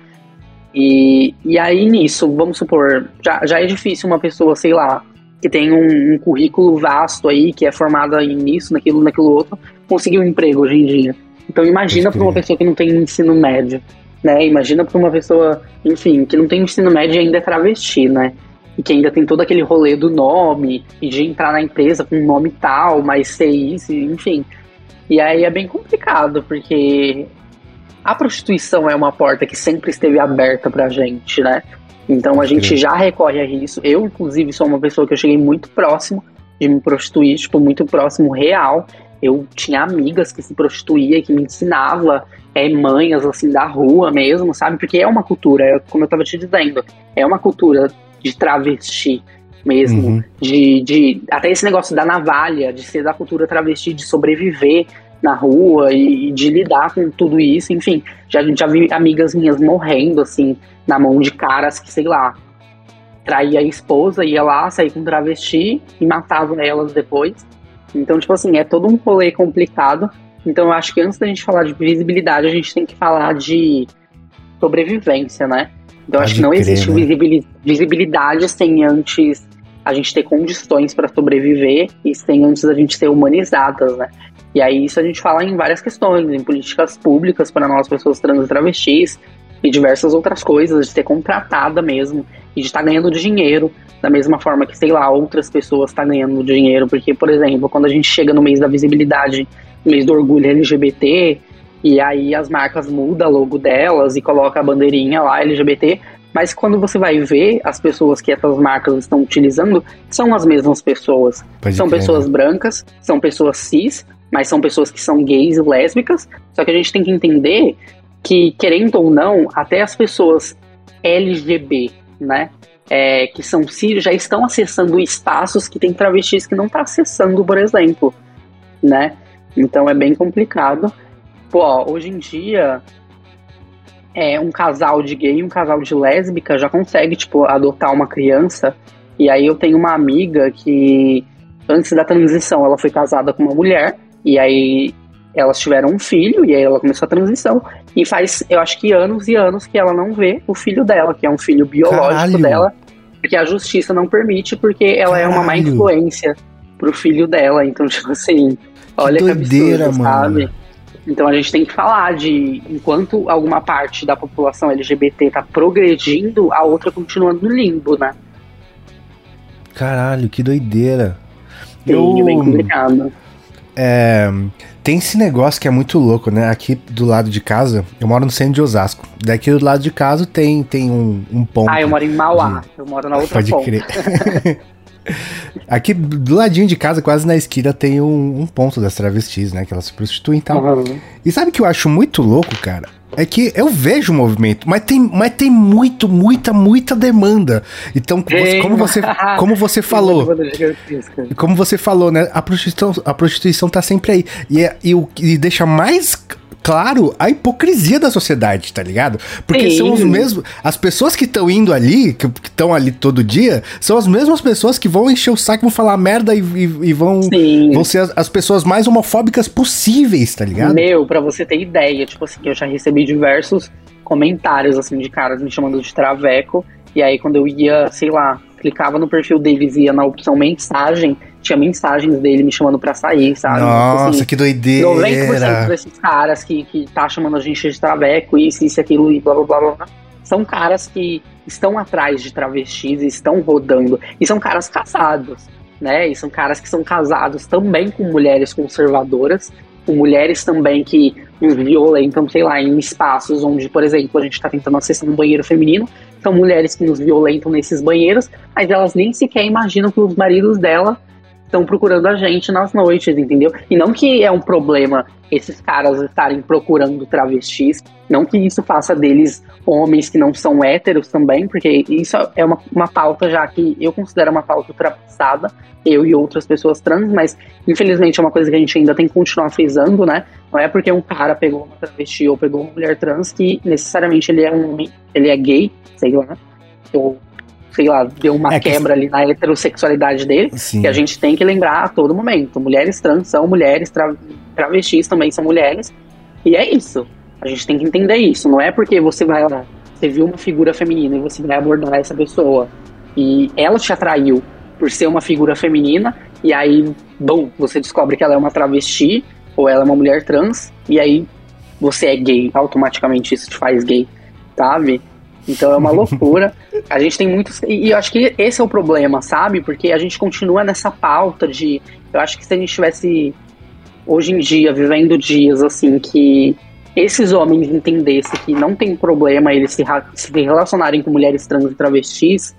E, e aí nisso, vamos supor, já, já é difícil uma pessoa, sei lá, que tem um, um currículo vasto aí, que é formada nisso, naquilo, naquilo outro, conseguir um emprego hoje em dia. Então imagina para uma pessoa que não tem ensino médio, né? Imagina para uma pessoa, enfim, que não tem ensino médio e ainda é travesti, né? E que ainda tem todo aquele rolê do nome e de entrar na empresa com um nome tal, mas ser isso, enfim. E aí é bem complicado, porque a prostituição é uma porta que sempre esteve aberta pra gente, né? Então a gente já recorre a isso. Eu, inclusive, sou uma pessoa que eu cheguei muito próximo de me prostituir, tipo, muito próximo real. Eu tinha amigas que se prostituía, que me ensinava é, manhas, assim, da rua mesmo, sabe? Porque é uma cultura, é, como eu tava te dizendo, é uma cultura de travesti mesmo, uhum. de, de até esse negócio da navalha, de ser da cultura travesti, de sobreviver na rua e de lidar com tudo isso, enfim, já, já vi amigas minhas morrendo, assim, na mão de caras que, sei lá, traía a esposa, ia lá, sair com travesti e matava elas depois. Então, tipo assim, é todo um rolê complicado, Então eu acho que antes da gente falar de visibilidade, a gente tem que falar de sobrevivência, né? Então eu acho que não crer, existe né? visibilidade sem antes a gente ter condições para sobreviver e sem antes a gente ser humanizadas, né? E aí isso a gente fala em várias questões, em políticas públicas para nós pessoas trans e travestis e diversas outras coisas, de ser contratada mesmo e de estar tá ganhando dinheiro da mesma forma que, sei lá, outras pessoas estão tá ganhando dinheiro, porque, por exemplo, quando a gente chega no mês da visibilidade, no mês do orgulho LGBT, e aí as marcas mudam o logo delas e coloca a bandeirinha lá LGBT, mas quando você vai ver, as pessoas que essas marcas estão utilizando são as mesmas pessoas. Pode são crer, pessoas né? brancas, são pessoas cis, mas são pessoas que são gays e lésbicas. Só que a gente tem que entender que, querendo ou não, até as pessoas LGB, né? É, que são cis, já estão acessando espaços que tem travestis que não está acessando, por exemplo, né? Então é bem complicado. Pô, ó, hoje em dia, é, um casal de gay e um casal de lésbica já consegue, tipo, adotar uma criança. E aí eu tenho uma amiga que, antes da transição, ela foi casada com uma mulher. E aí elas tiveram um filho, e aí ela começou a transição. E faz, eu acho que anos e anos que ela não vê o filho dela, que é um filho biológico Caralho. dela, porque a justiça não permite, porque ela Caralho. é uma má influência pro filho dela. Então, tipo assim, olha que, doideira, que absurdo, mano. sabe? Então a gente tem que falar de enquanto alguma parte da população LGBT está progredindo, a outra continua no limbo, né? Caralho, que doideira. Sim, eu, bem complicado. É, tem esse negócio que é muito louco, né? Aqui do lado de casa, eu moro no centro de Osasco. Daqui do lado de casa tem, tem um, um ponto. Ah, eu moro em Mauá. De... Eu moro na outra Pode ponta. crer. Aqui do ladinho de casa, quase na esquina, tem um, um ponto das travestis, né? Que elas se prostituem e tal. Uhum. E sabe o que eu acho muito louco, cara? É que eu vejo o movimento, mas tem, mas tem muito, muita, muita demanda. Então, como você, como você falou, como você falou, né? A prostituição, a prostituição tá sempre aí. E, é, e, o, e deixa mais claro a hipocrisia da sociedade, tá ligado? Porque Sim. são os mesmos. As pessoas que estão indo ali, que estão ali todo dia, são as mesmas pessoas que vão encher o saco, vão falar merda e, e, e vão, vão ser as, as, pessoas mais homofóbicas possíveis, tá ligado? Meu, pra você ter ideia, tipo assim, eu já recebi diversos comentários, assim, de caras me chamando de traveco. E aí, quando eu ia, sei lá, clicava no perfil deles e ia na opção mensagem, tinha mensagens dele me chamando pra sair, sabe? Tipo Nossa, assim, que doideira! 90% desses caras que, que tá chamando a gente de traveco, isso, isso, aquilo e blá blá blá blá, são caras que estão atrás de travestis e estão rodando. E são caras casados, né? E são caras que são casados também com mulheres conservadoras, com mulheres também que nos violentam, sei lá, em espaços onde, por exemplo, a gente está tentando acessar um banheiro feminino, são mulheres que nos violentam nesses banheiros, mas elas nem sequer imaginam que os maridos dela estão procurando a gente nas noites, entendeu? E não que é um problema esses caras estarem procurando travestis, não que isso faça deles homens que não são héteros também, porque isso é uma, uma pauta já que eu considero uma pauta ultrapassada, eu e outras pessoas trans, mas infelizmente é uma coisa que a gente ainda tem que continuar frisando, né? Não é porque um cara pegou uma travesti ou pegou uma mulher trans que necessariamente ele é um homem, ele é gay, sei lá, ou sei lá, deu uma é que... quebra ali na heterossexualidade dele, Sim. que a gente tem que lembrar a todo momento. Mulheres trans são mulheres, tra travestis também são mulheres, e é isso. A gente tem que entender isso. Não é porque você vai lá, você viu uma figura feminina e você vai abordar essa pessoa e ela te atraiu por ser uma figura feminina, e aí, bom, você descobre que ela é uma travesti ou ela é uma mulher trans, e aí você é gay, automaticamente isso te faz gay, sabe? Então é uma loucura. A gente tem muitos. E eu acho que esse é o problema, sabe? Porque a gente continua nessa pauta de. Eu acho que se a gente estivesse hoje em dia vivendo dias assim que esses homens entendessem que não tem problema eles se, se relacionarem com mulheres trans e travestis,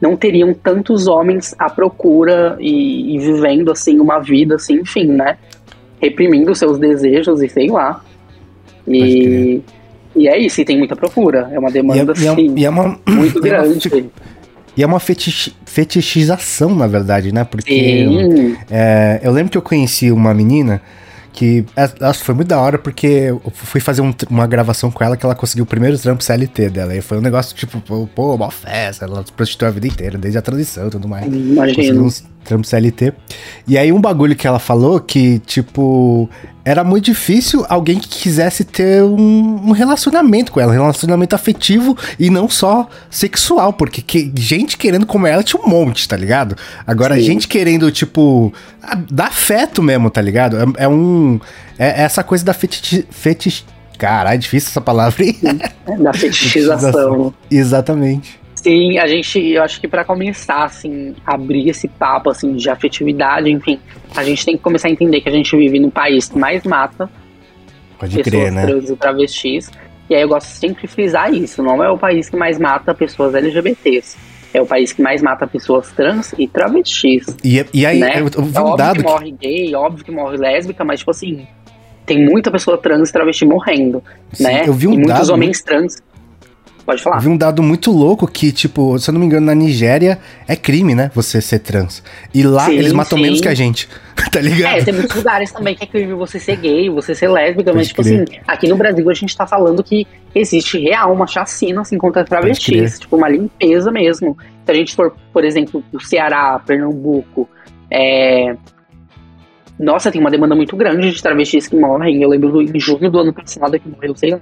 não teriam tantos homens à procura e, e vivendo assim uma vida assim, enfim, né? Reprimindo seus desejos e sei lá. E e é isso, e tem muita procura. É uma demanda, e é, assim, e é, uma, muito grande. É uma, e é uma fetich, fetichização, na verdade, né? Porque é, eu lembro que eu conheci uma menina que é, nossa, foi muito da hora porque eu fui fazer um, uma gravação com ela que ela conseguiu o primeiro trampo CLT dela. E foi um negócio tipo, pô, uma festa, ela prostituiu a vida inteira, desde a transição e tudo mais. Imagina. Um trampo CLT. E aí um bagulho que ela falou que, tipo, era muito difícil alguém que quisesse ter um, um, relacionamento com ela, um relacionamento afetivo e não só sexual, porque que, gente querendo comer ela tinha um monte, tá ligado? Agora, Sim. gente querendo, tipo, dar afeto mesmo, tá ligado? É, é um. É, é essa coisa da fetiche. fetiche Caralho, é difícil essa palavra aí. Da fetichização. Exatamente. Sim, a gente, eu acho que para começar, assim, abrir esse papo, assim, de afetividade, enfim, a gente tem que começar a entender que a gente vive no país que mais mata Pode pessoas crer, né? trans e travestis. E aí eu gosto sempre de frisar isso, não é o país que mais mata pessoas LGBTs. É o país que mais mata pessoas trans e travestis. E, e aí, né? eu, eu vi é um dado que, que morre gay, óbvio que morre lésbica, mas, tipo assim, tem muita pessoa trans e travesti morrendo, Sim, né? Eu vi um e muitos dado, homens trans Pode falar. Vi um dado muito louco que, tipo, se eu não me engano, na Nigéria é crime, né? Você ser trans. E lá sim, eles matam sim. menos que a gente. tá ligado? É, tem muitos lugares também que é crime você ser gay, você ser lésbica, Pode mas, tipo crer. assim, aqui no Brasil a gente tá falando que existe real uma chacina, assim, contra travestis. Tipo, uma limpeza mesmo. Se a gente for, por exemplo, o Ceará, Pernambuco, é, nossa, tem uma demanda muito grande de travestis que morrem. Eu lembro em junho do ano passado que morreu, sei lá,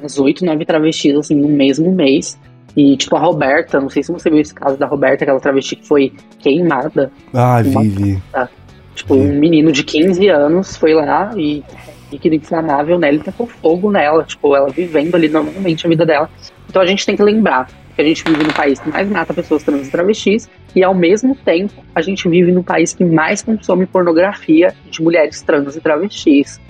umas oito, nove travestis, assim, no mesmo mês. E, tipo, a Roberta, não sei se você viu esse caso da Roberta, aquela travesti que foi queimada. Ah, vi, vi. Tipo, vi. um menino de 15 anos foi lá e líquido inflamável, né? Ele tacou fogo nela, tipo, ela vivendo ali normalmente a vida dela. Então a gente tem que lembrar que a gente vive no país que mais mata pessoas trans e travestis e, ao mesmo tempo, a gente vive no país que mais consome pornografia de mulheres trans e travestis.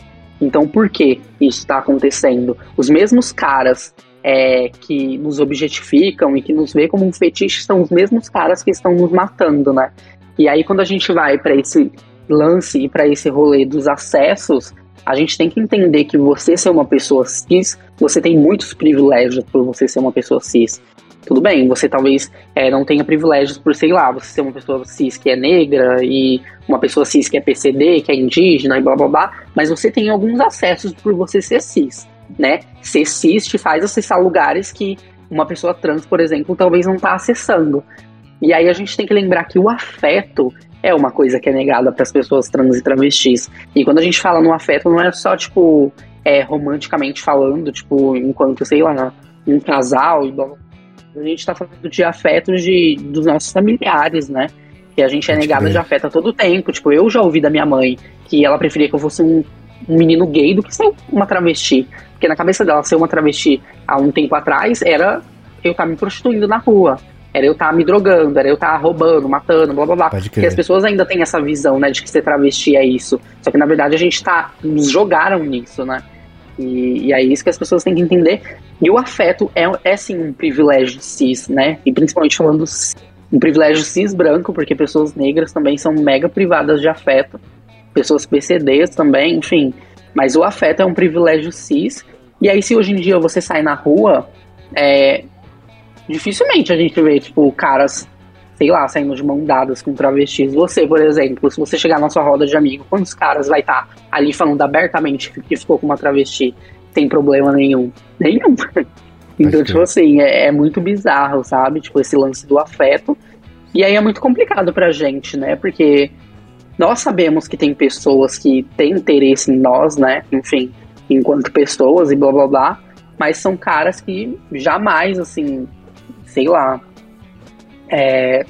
Então, por que isso está acontecendo? Os mesmos caras é, que nos objetificam e que nos vê como um fetiche são os mesmos caras que estão nos matando, né? E aí, quando a gente vai para esse lance e para esse rolê dos acessos, a gente tem que entender que você ser uma pessoa cis, você tem muitos privilégios por você ser uma pessoa cis. Tudo bem, você talvez é, não tenha privilégios por, sei lá, você ser uma pessoa cis que é negra e uma pessoa cis que é PCD, que é indígena e blá blá blá, mas você tem alguns acessos por você ser cis, né? Ser cis te faz acessar lugares que uma pessoa trans, por exemplo, talvez não está acessando. E aí a gente tem que lembrar que o afeto é uma coisa que é negada para as pessoas trans e travestis. E quando a gente fala no afeto, não é só, tipo, é, romanticamente falando, tipo, enquanto, sei lá, um casal e blá blá a gente está falando de afetos de, dos nossos familiares, né? Que a gente é negada de afeto a todo tempo. Tipo, eu já ouvi da minha mãe que ela preferia que eu fosse um, um menino gay do que ser uma travesti. Porque na cabeça dela, ser uma travesti há um tempo atrás era eu estar tá me prostituindo na rua. Era eu estar tá me drogando, era eu estar tá roubando, matando, blá blá blá. Porque as pessoas ainda têm essa visão, né, de que ser travesti é isso. Só que na verdade a gente tá. Nos jogaram nisso, né? E, e é isso que as pessoas têm que entender. E o afeto é, é sim um privilégio cis, né? E principalmente falando um privilégio cis branco, porque pessoas negras também são mega privadas de afeto, pessoas PCDs também, enfim. Mas o afeto é um privilégio cis. E aí, se hoje em dia você sai na rua, é, dificilmente a gente vê, tipo, caras sei lá, saindo de mão dadas com travestis. Você, por exemplo, se você chegar na sua roda de amigo, quantos caras vai estar tá ali falando abertamente que ficou com uma travesti sem problema nenhum? Nenhum. Então, tipo assim, é, é, muito bizarro, sabe? Tipo, esse lance do afeto. E aí é muito complicado pra gente, né? Porque nós sabemos que tem pessoas que têm interesse em nós, né? Enfim, enquanto pessoas e blá blá blá. Mas são caras que jamais, assim, sei lá, é,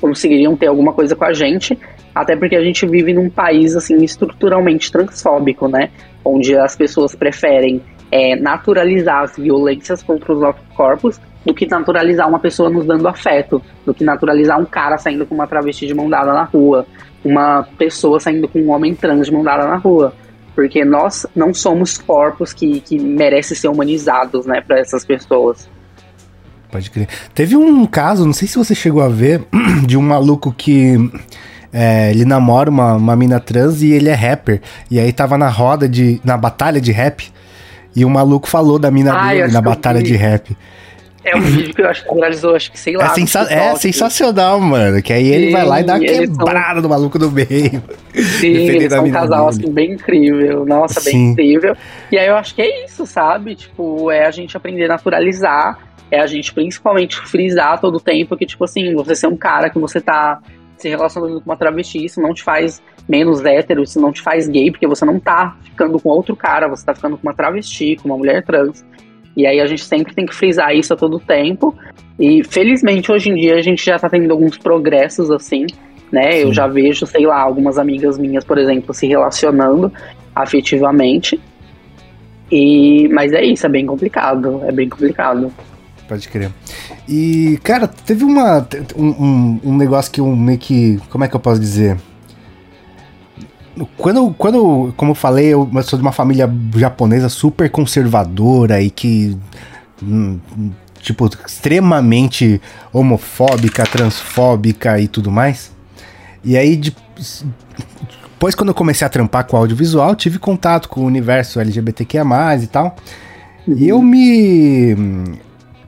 conseguiriam ter alguma coisa com a gente, até porque a gente vive num país assim estruturalmente transfóbico, né? Onde as pessoas preferem é, naturalizar as violências contra os nossos corpos do que naturalizar uma pessoa nos dando afeto, do que naturalizar um cara saindo com uma travesti de mão dada na rua, uma pessoa saindo com um homem trans de mão dada na rua. Porque nós não somos corpos que, que merecem ser humanizados, né, para essas pessoas. Pode crer. Teve um caso, não sei se você chegou a ver, de um maluco que é, ele namora uma, uma mina trans e ele é rapper. E aí tava na roda de. na batalha de rap. E o maluco falou da mina ah, dele na batalha de rap. É um vídeo que eu acho que viralizou, acho que sei lá. É, sensa é sensacional, mano. Que aí Sim, ele vai lá e dá uma quebrada são... do maluco do meio. Sim, eles são um casal dele. assim, bem incrível. Nossa, bem Sim. incrível. E aí eu acho que é isso, sabe? Tipo, é a gente aprender a naturalizar é a gente principalmente frisar todo o tempo que, tipo assim, você ser um cara que você tá se relacionando com uma travesti, isso não te faz menos hétero, isso não te faz gay, porque você não tá ficando com outro cara, você tá ficando com uma travesti, com uma mulher trans. E aí a gente sempre tem que frisar isso a todo tempo. E felizmente hoje em dia a gente já tá tendo alguns progressos assim, né? Sim. Eu já vejo, sei lá, algumas amigas minhas, por exemplo, se relacionando afetivamente. E mas é isso, é bem complicado, é bem complicado. Pode crer. E, cara, teve uma. Um, um, um negócio que eu meio que. Como é que eu posso dizer? Quando, quando, como eu falei, eu sou de uma família japonesa super conservadora e que. Hum, tipo, extremamente homofóbica, transfóbica e tudo mais. E aí, de, depois, quando eu comecei a trampar com audiovisual, tive contato com o universo LGBTQIA e tal. E eu me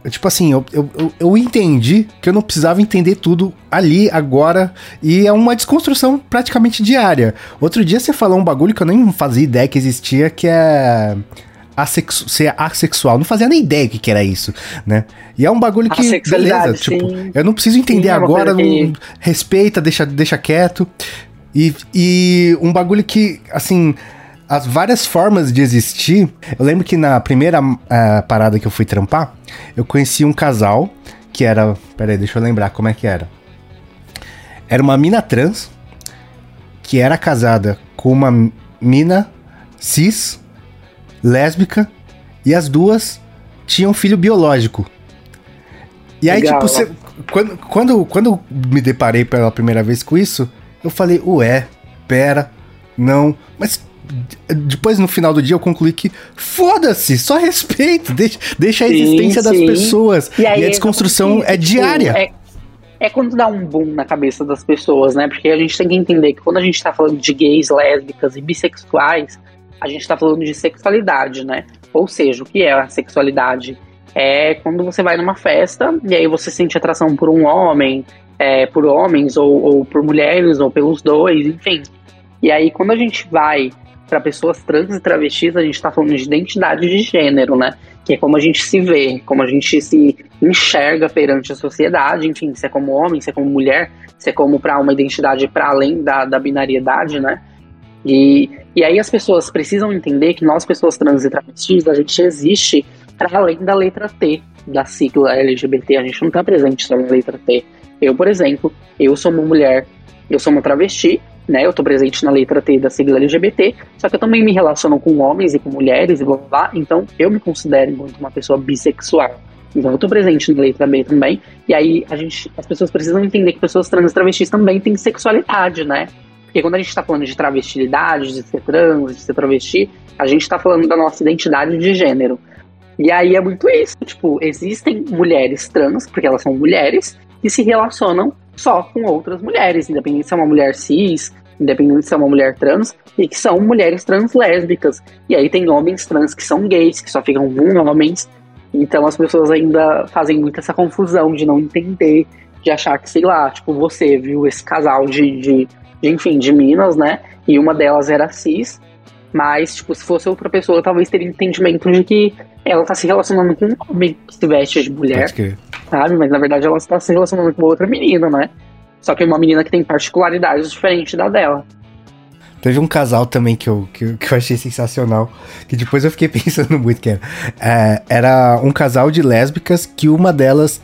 Tipo assim, eu, eu, eu entendi que eu não precisava entender tudo ali, agora, e é uma desconstrução praticamente diária. Outro dia você falou um bagulho que eu nem fazia ideia que existia, que é assexu ser assexual. Não fazia nem ideia o que, que era isso, né? E é um bagulho que, beleza, tipo, eu não preciso entender sim, é agora, que... respeita, deixa, deixa quieto. E, e um bagulho que, assim, as várias formas de existir. Eu lembro que na primeira uh, parada que eu fui trampar, eu conheci um casal que era. Peraí, deixa eu lembrar como é que era. Era uma mina trans que era casada com uma mina cis, lésbica, e as duas tinham filho biológico. E aí, Legal. tipo, você, quando, quando, quando eu me deparei pela primeira vez com isso, eu falei, ué, pera, não. Mas depois no final do dia eu concluí que foda-se, só respeito, deixa, deixa a existência sim, das pessoas. E, aí, e a desconstrução é, é diária. É, é quando dá um boom na cabeça das pessoas, né? Porque a gente tem que entender que quando a gente tá falando de gays, lésbicas e bissexuais, a gente tá falando de sexualidade, né? Ou seja, o que é a sexualidade? É quando você vai numa festa e aí você sente atração por um homem, é, por homens, ou, ou por mulheres, ou pelos dois, enfim. E aí, quando a gente vai para pessoas trans e travestis, a gente está falando de identidade de gênero, né? Que é como a gente se vê, como a gente se enxerga perante a sociedade, enfim, se é como homem, se é como mulher, se é como para uma identidade para além da, da binariedade, né? E, e aí as pessoas precisam entender que nós, pessoas trans e travestis, a gente existe para além da letra T da sigla LGBT, a gente não está presente só na letra T. Eu, por exemplo, eu sou uma mulher, eu sou uma travesti, né? Eu tô presente na letra T da sigla LGBT, só que eu também me relaciono com homens e com mulheres e blá blá então eu me considero enquanto uma pessoa bissexual. Então eu tô presente na letra B também, e aí a gente, as pessoas precisam entender que pessoas trans e travestis também têm sexualidade, né? Porque quando a gente tá falando de travestilidade, de ser trans, de ser travesti, a gente tá falando da nossa identidade de gênero. E aí é muito isso, tipo, existem mulheres trans, porque elas são mulheres, que se relacionam só com outras mulheres, independente se é uma mulher cis, independente se é uma mulher trans, e que são mulheres trans lésbicas. E aí tem homens trans que são gays, que só ficam com homens. Então as pessoas ainda fazem muito essa confusão de não entender, de achar que, sei lá, tipo, você viu esse casal de, de, de enfim, de minas, né? E uma delas era cis, mas, tipo, se fosse outra pessoa, talvez teria entendimento de que ela tá se relacionando com um homem que se veste de mulher, sabe? Mas na verdade ela está se relacionando com outra menina, né? Só que é uma menina que tem particularidades diferentes da dela. Teve um casal também que eu, que, que eu achei sensacional, que depois eu fiquei pensando muito que era. É, era um casal de lésbicas que uma delas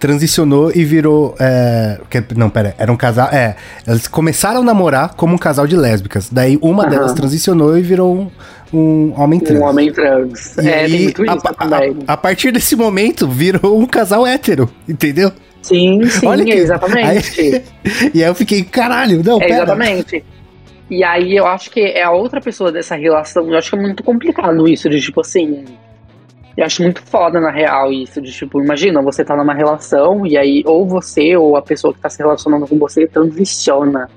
transicionou e virou. É, que, não, pera, era um casal. É, elas começaram a namorar como um casal de lésbicas. Daí uma uhum. delas transicionou e virou um, um homem trans. Um homem trans. E é, aí, a, a, a, partir desse momento, virou um casal hétero, entendeu? Sim, sim, Olha que, exatamente. Aí, e aí eu fiquei, caralho, não, é, pera. Exatamente. E aí eu acho que é a outra pessoa dessa relação, eu acho que é muito complicado isso, de tipo assim. Eu acho muito foda na real isso, de tipo, imagina, você tá numa relação e aí ou você ou a pessoa que tá se relacionando com você transiciona,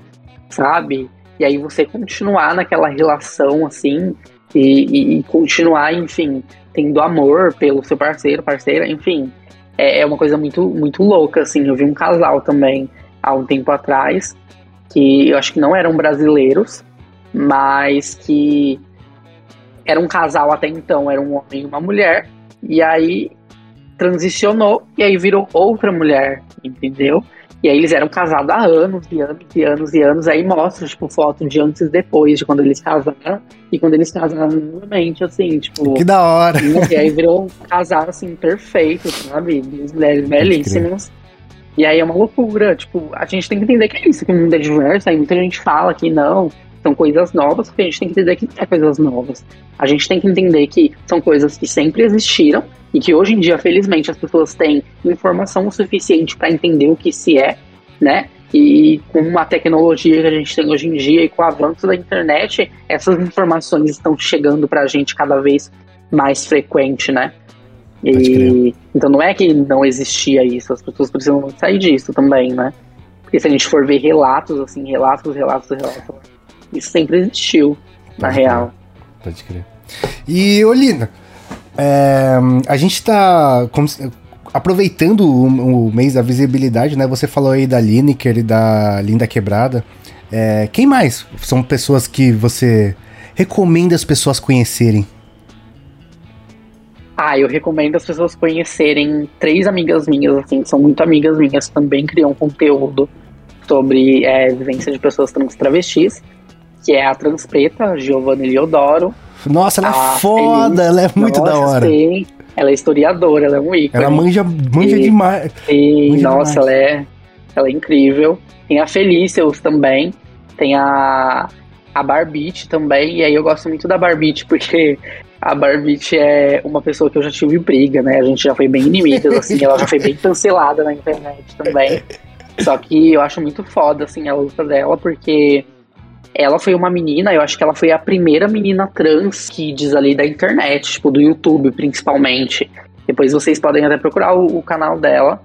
sabe? E aí você continuar naquela relação assim e, e, e continuar, enfim, tendo amor pelo seu parceiro, parceira, enfim é, é uma coisa muito, muito louca, assim. Eu vi um casal também há um tempo atrás, que eu acho que não eram brasileiros, mas que era um casal até então, era um homem e uma mulher, e aí transicionou e aí virou outra mulher, entendeu? E aí eles eram casados há anos e anos e anos e anos. Aí mostra, tipo, foto de antes e depois, de quando eles casaram. E quando eles casaram novamente, assim, tipo. Que da hora! E aí virou um casal, assim, perfeito, sabe? Duas mulheres belíssimas. E aí é uma loucura. Tipo, a gente tem que entender que é isso, que o mundo é diverso. Aí muita gente fala que não, são coisas novas, porque a gente tem que entender que é coisas novas. A gente tem que entender que são coisas que sempre existiram e que hoje em dia, felizmente, as pessoas têm informação o suficiente para entender o que se é, né? E com a tecnologia que a gente tem hoje em dia e com o avanço da internet, essas informações estão chegando para a gente cada vez mais frequente, né? E, então não é que não existia isso, as pessoas precisam sair disso também, né? Porque se a gente for ver relatos, assim, relatos, relatos, relatos, isso sempre existiu, Pode na crer. real. Pode crer. E, Olina, é, a gente está aproveitando o, o, mês da visibilidade, né? Você falou aí da Lineker e da Linda Quebrada. É, quem mais são pessoas que você recomenda as pessoas conhecerem? Ah, eu recomendo as pessoas conhecerem três amigas minhas, assim, são muito amigas minhas, também criam conteúdo sobre é, vivência de pessoas trans travestis, que é a Transpreta, Giovanna Eliodoro, nossa, ela é foda, ela é muito nossa, da hora. Sim. Ela é historiadora, ela é um ícone. Ela manja, manja e, demais. Sim, manja nossa, demais. Ela, é, ela é incrível. Tem a Felícios também. Tem a, a Barbite também. E aí eu gosto muito da Barbite, porque a Barbite é uma pessoa que eu já tive briga, né? A gente já foi bem inimigas, assim. ela já foi bem cancelada na internet também. Só que eu acho muito foda, assim, a luta dela, porque ela foi uma menina, eu acho que ela foi a primeira menina trans que diz ali da internet, tipo, do YouTube principalmente. Depois vocês podem até procurar o, o canal dela.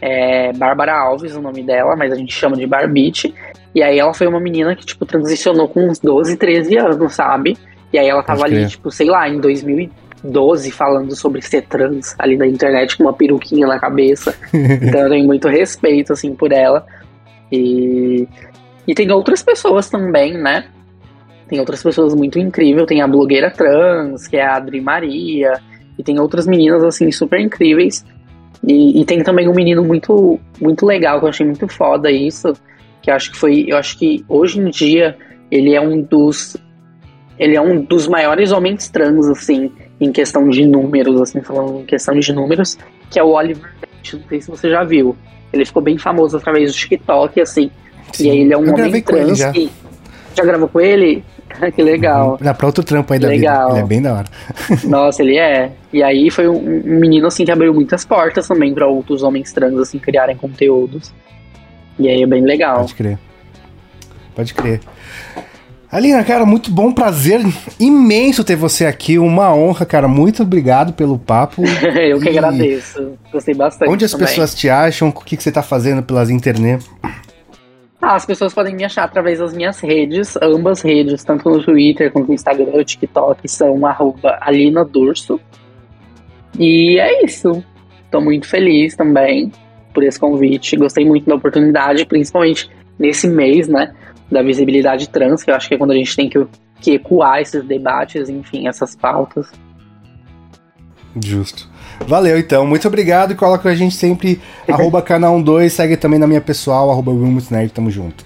É Bárbara Alves, o nome dela, mas a gente chama de Barbite. E aí ela foi uma menina que, tipo, transicionou com uns 12, 13 anos, sabe? E aí ela tava ali, tipo, sei lá, em 2012 falando sobre ser trans ali na internet com uma peruquinha na cabeça. então eu tenho muito respeito, assim, por ela. E e tem outras pessoas também, né? Tem outras pessoas muito incríveis. Tem a blogueira trans, que é a Adri Maria. E tem outras meninas, assim, super incríveis. E, e, tem também um menino muito, muito legal, que eu achei muito foda isso. Que eu acho que foi. Eu acho que hoje em dia ele é um dos. Ele é um dos maiores homens trans, assim, em questão de números, assim, falando em questão de números, que é o Oliver Não sei se você já viu. Ele ficou bem famoso através do TikTok, assim. Sim. E aí ele é um eu homem trans já. que. Já gravou com ele? que legal. Dá pra outro trampo aí da legal. vida. Ele é bem da hora. Nossa, ele é. E aí foi um, um, menino assim que abriu muitas portas também para outros homens trans assim criarem conteúdos. E aí é bem legal. Pode crer. Pode crer. Alina, cara, muito bom, prazer imenso ter você aqui, uma honra, cara. Muito obrigado pelo papo. Eu que e... agradeço. Gostei bastante. Onde as também. pessoas te acham? O que, que você tá fazendo pelas internet? Ah, as pessoas podem me achar através das minhas redes, ambas redes, tanto no Twitter quanto no Instagram, TikTok, são arroba Alina Durso. E é isso. Tô muito feliz também por esse convite. Gostei muito da oportunidade, principalmente nesse mês, né? Da visibilidade trans, que eu acho que é quando a gente tem que, que ecoar esses debates, enfim, essas pautas. Justo. Valeu, então. Muito obrigado e coloca a gente sempre arroba canal 12, segue também na minha pessoal, arroba Nerd, tamo junto.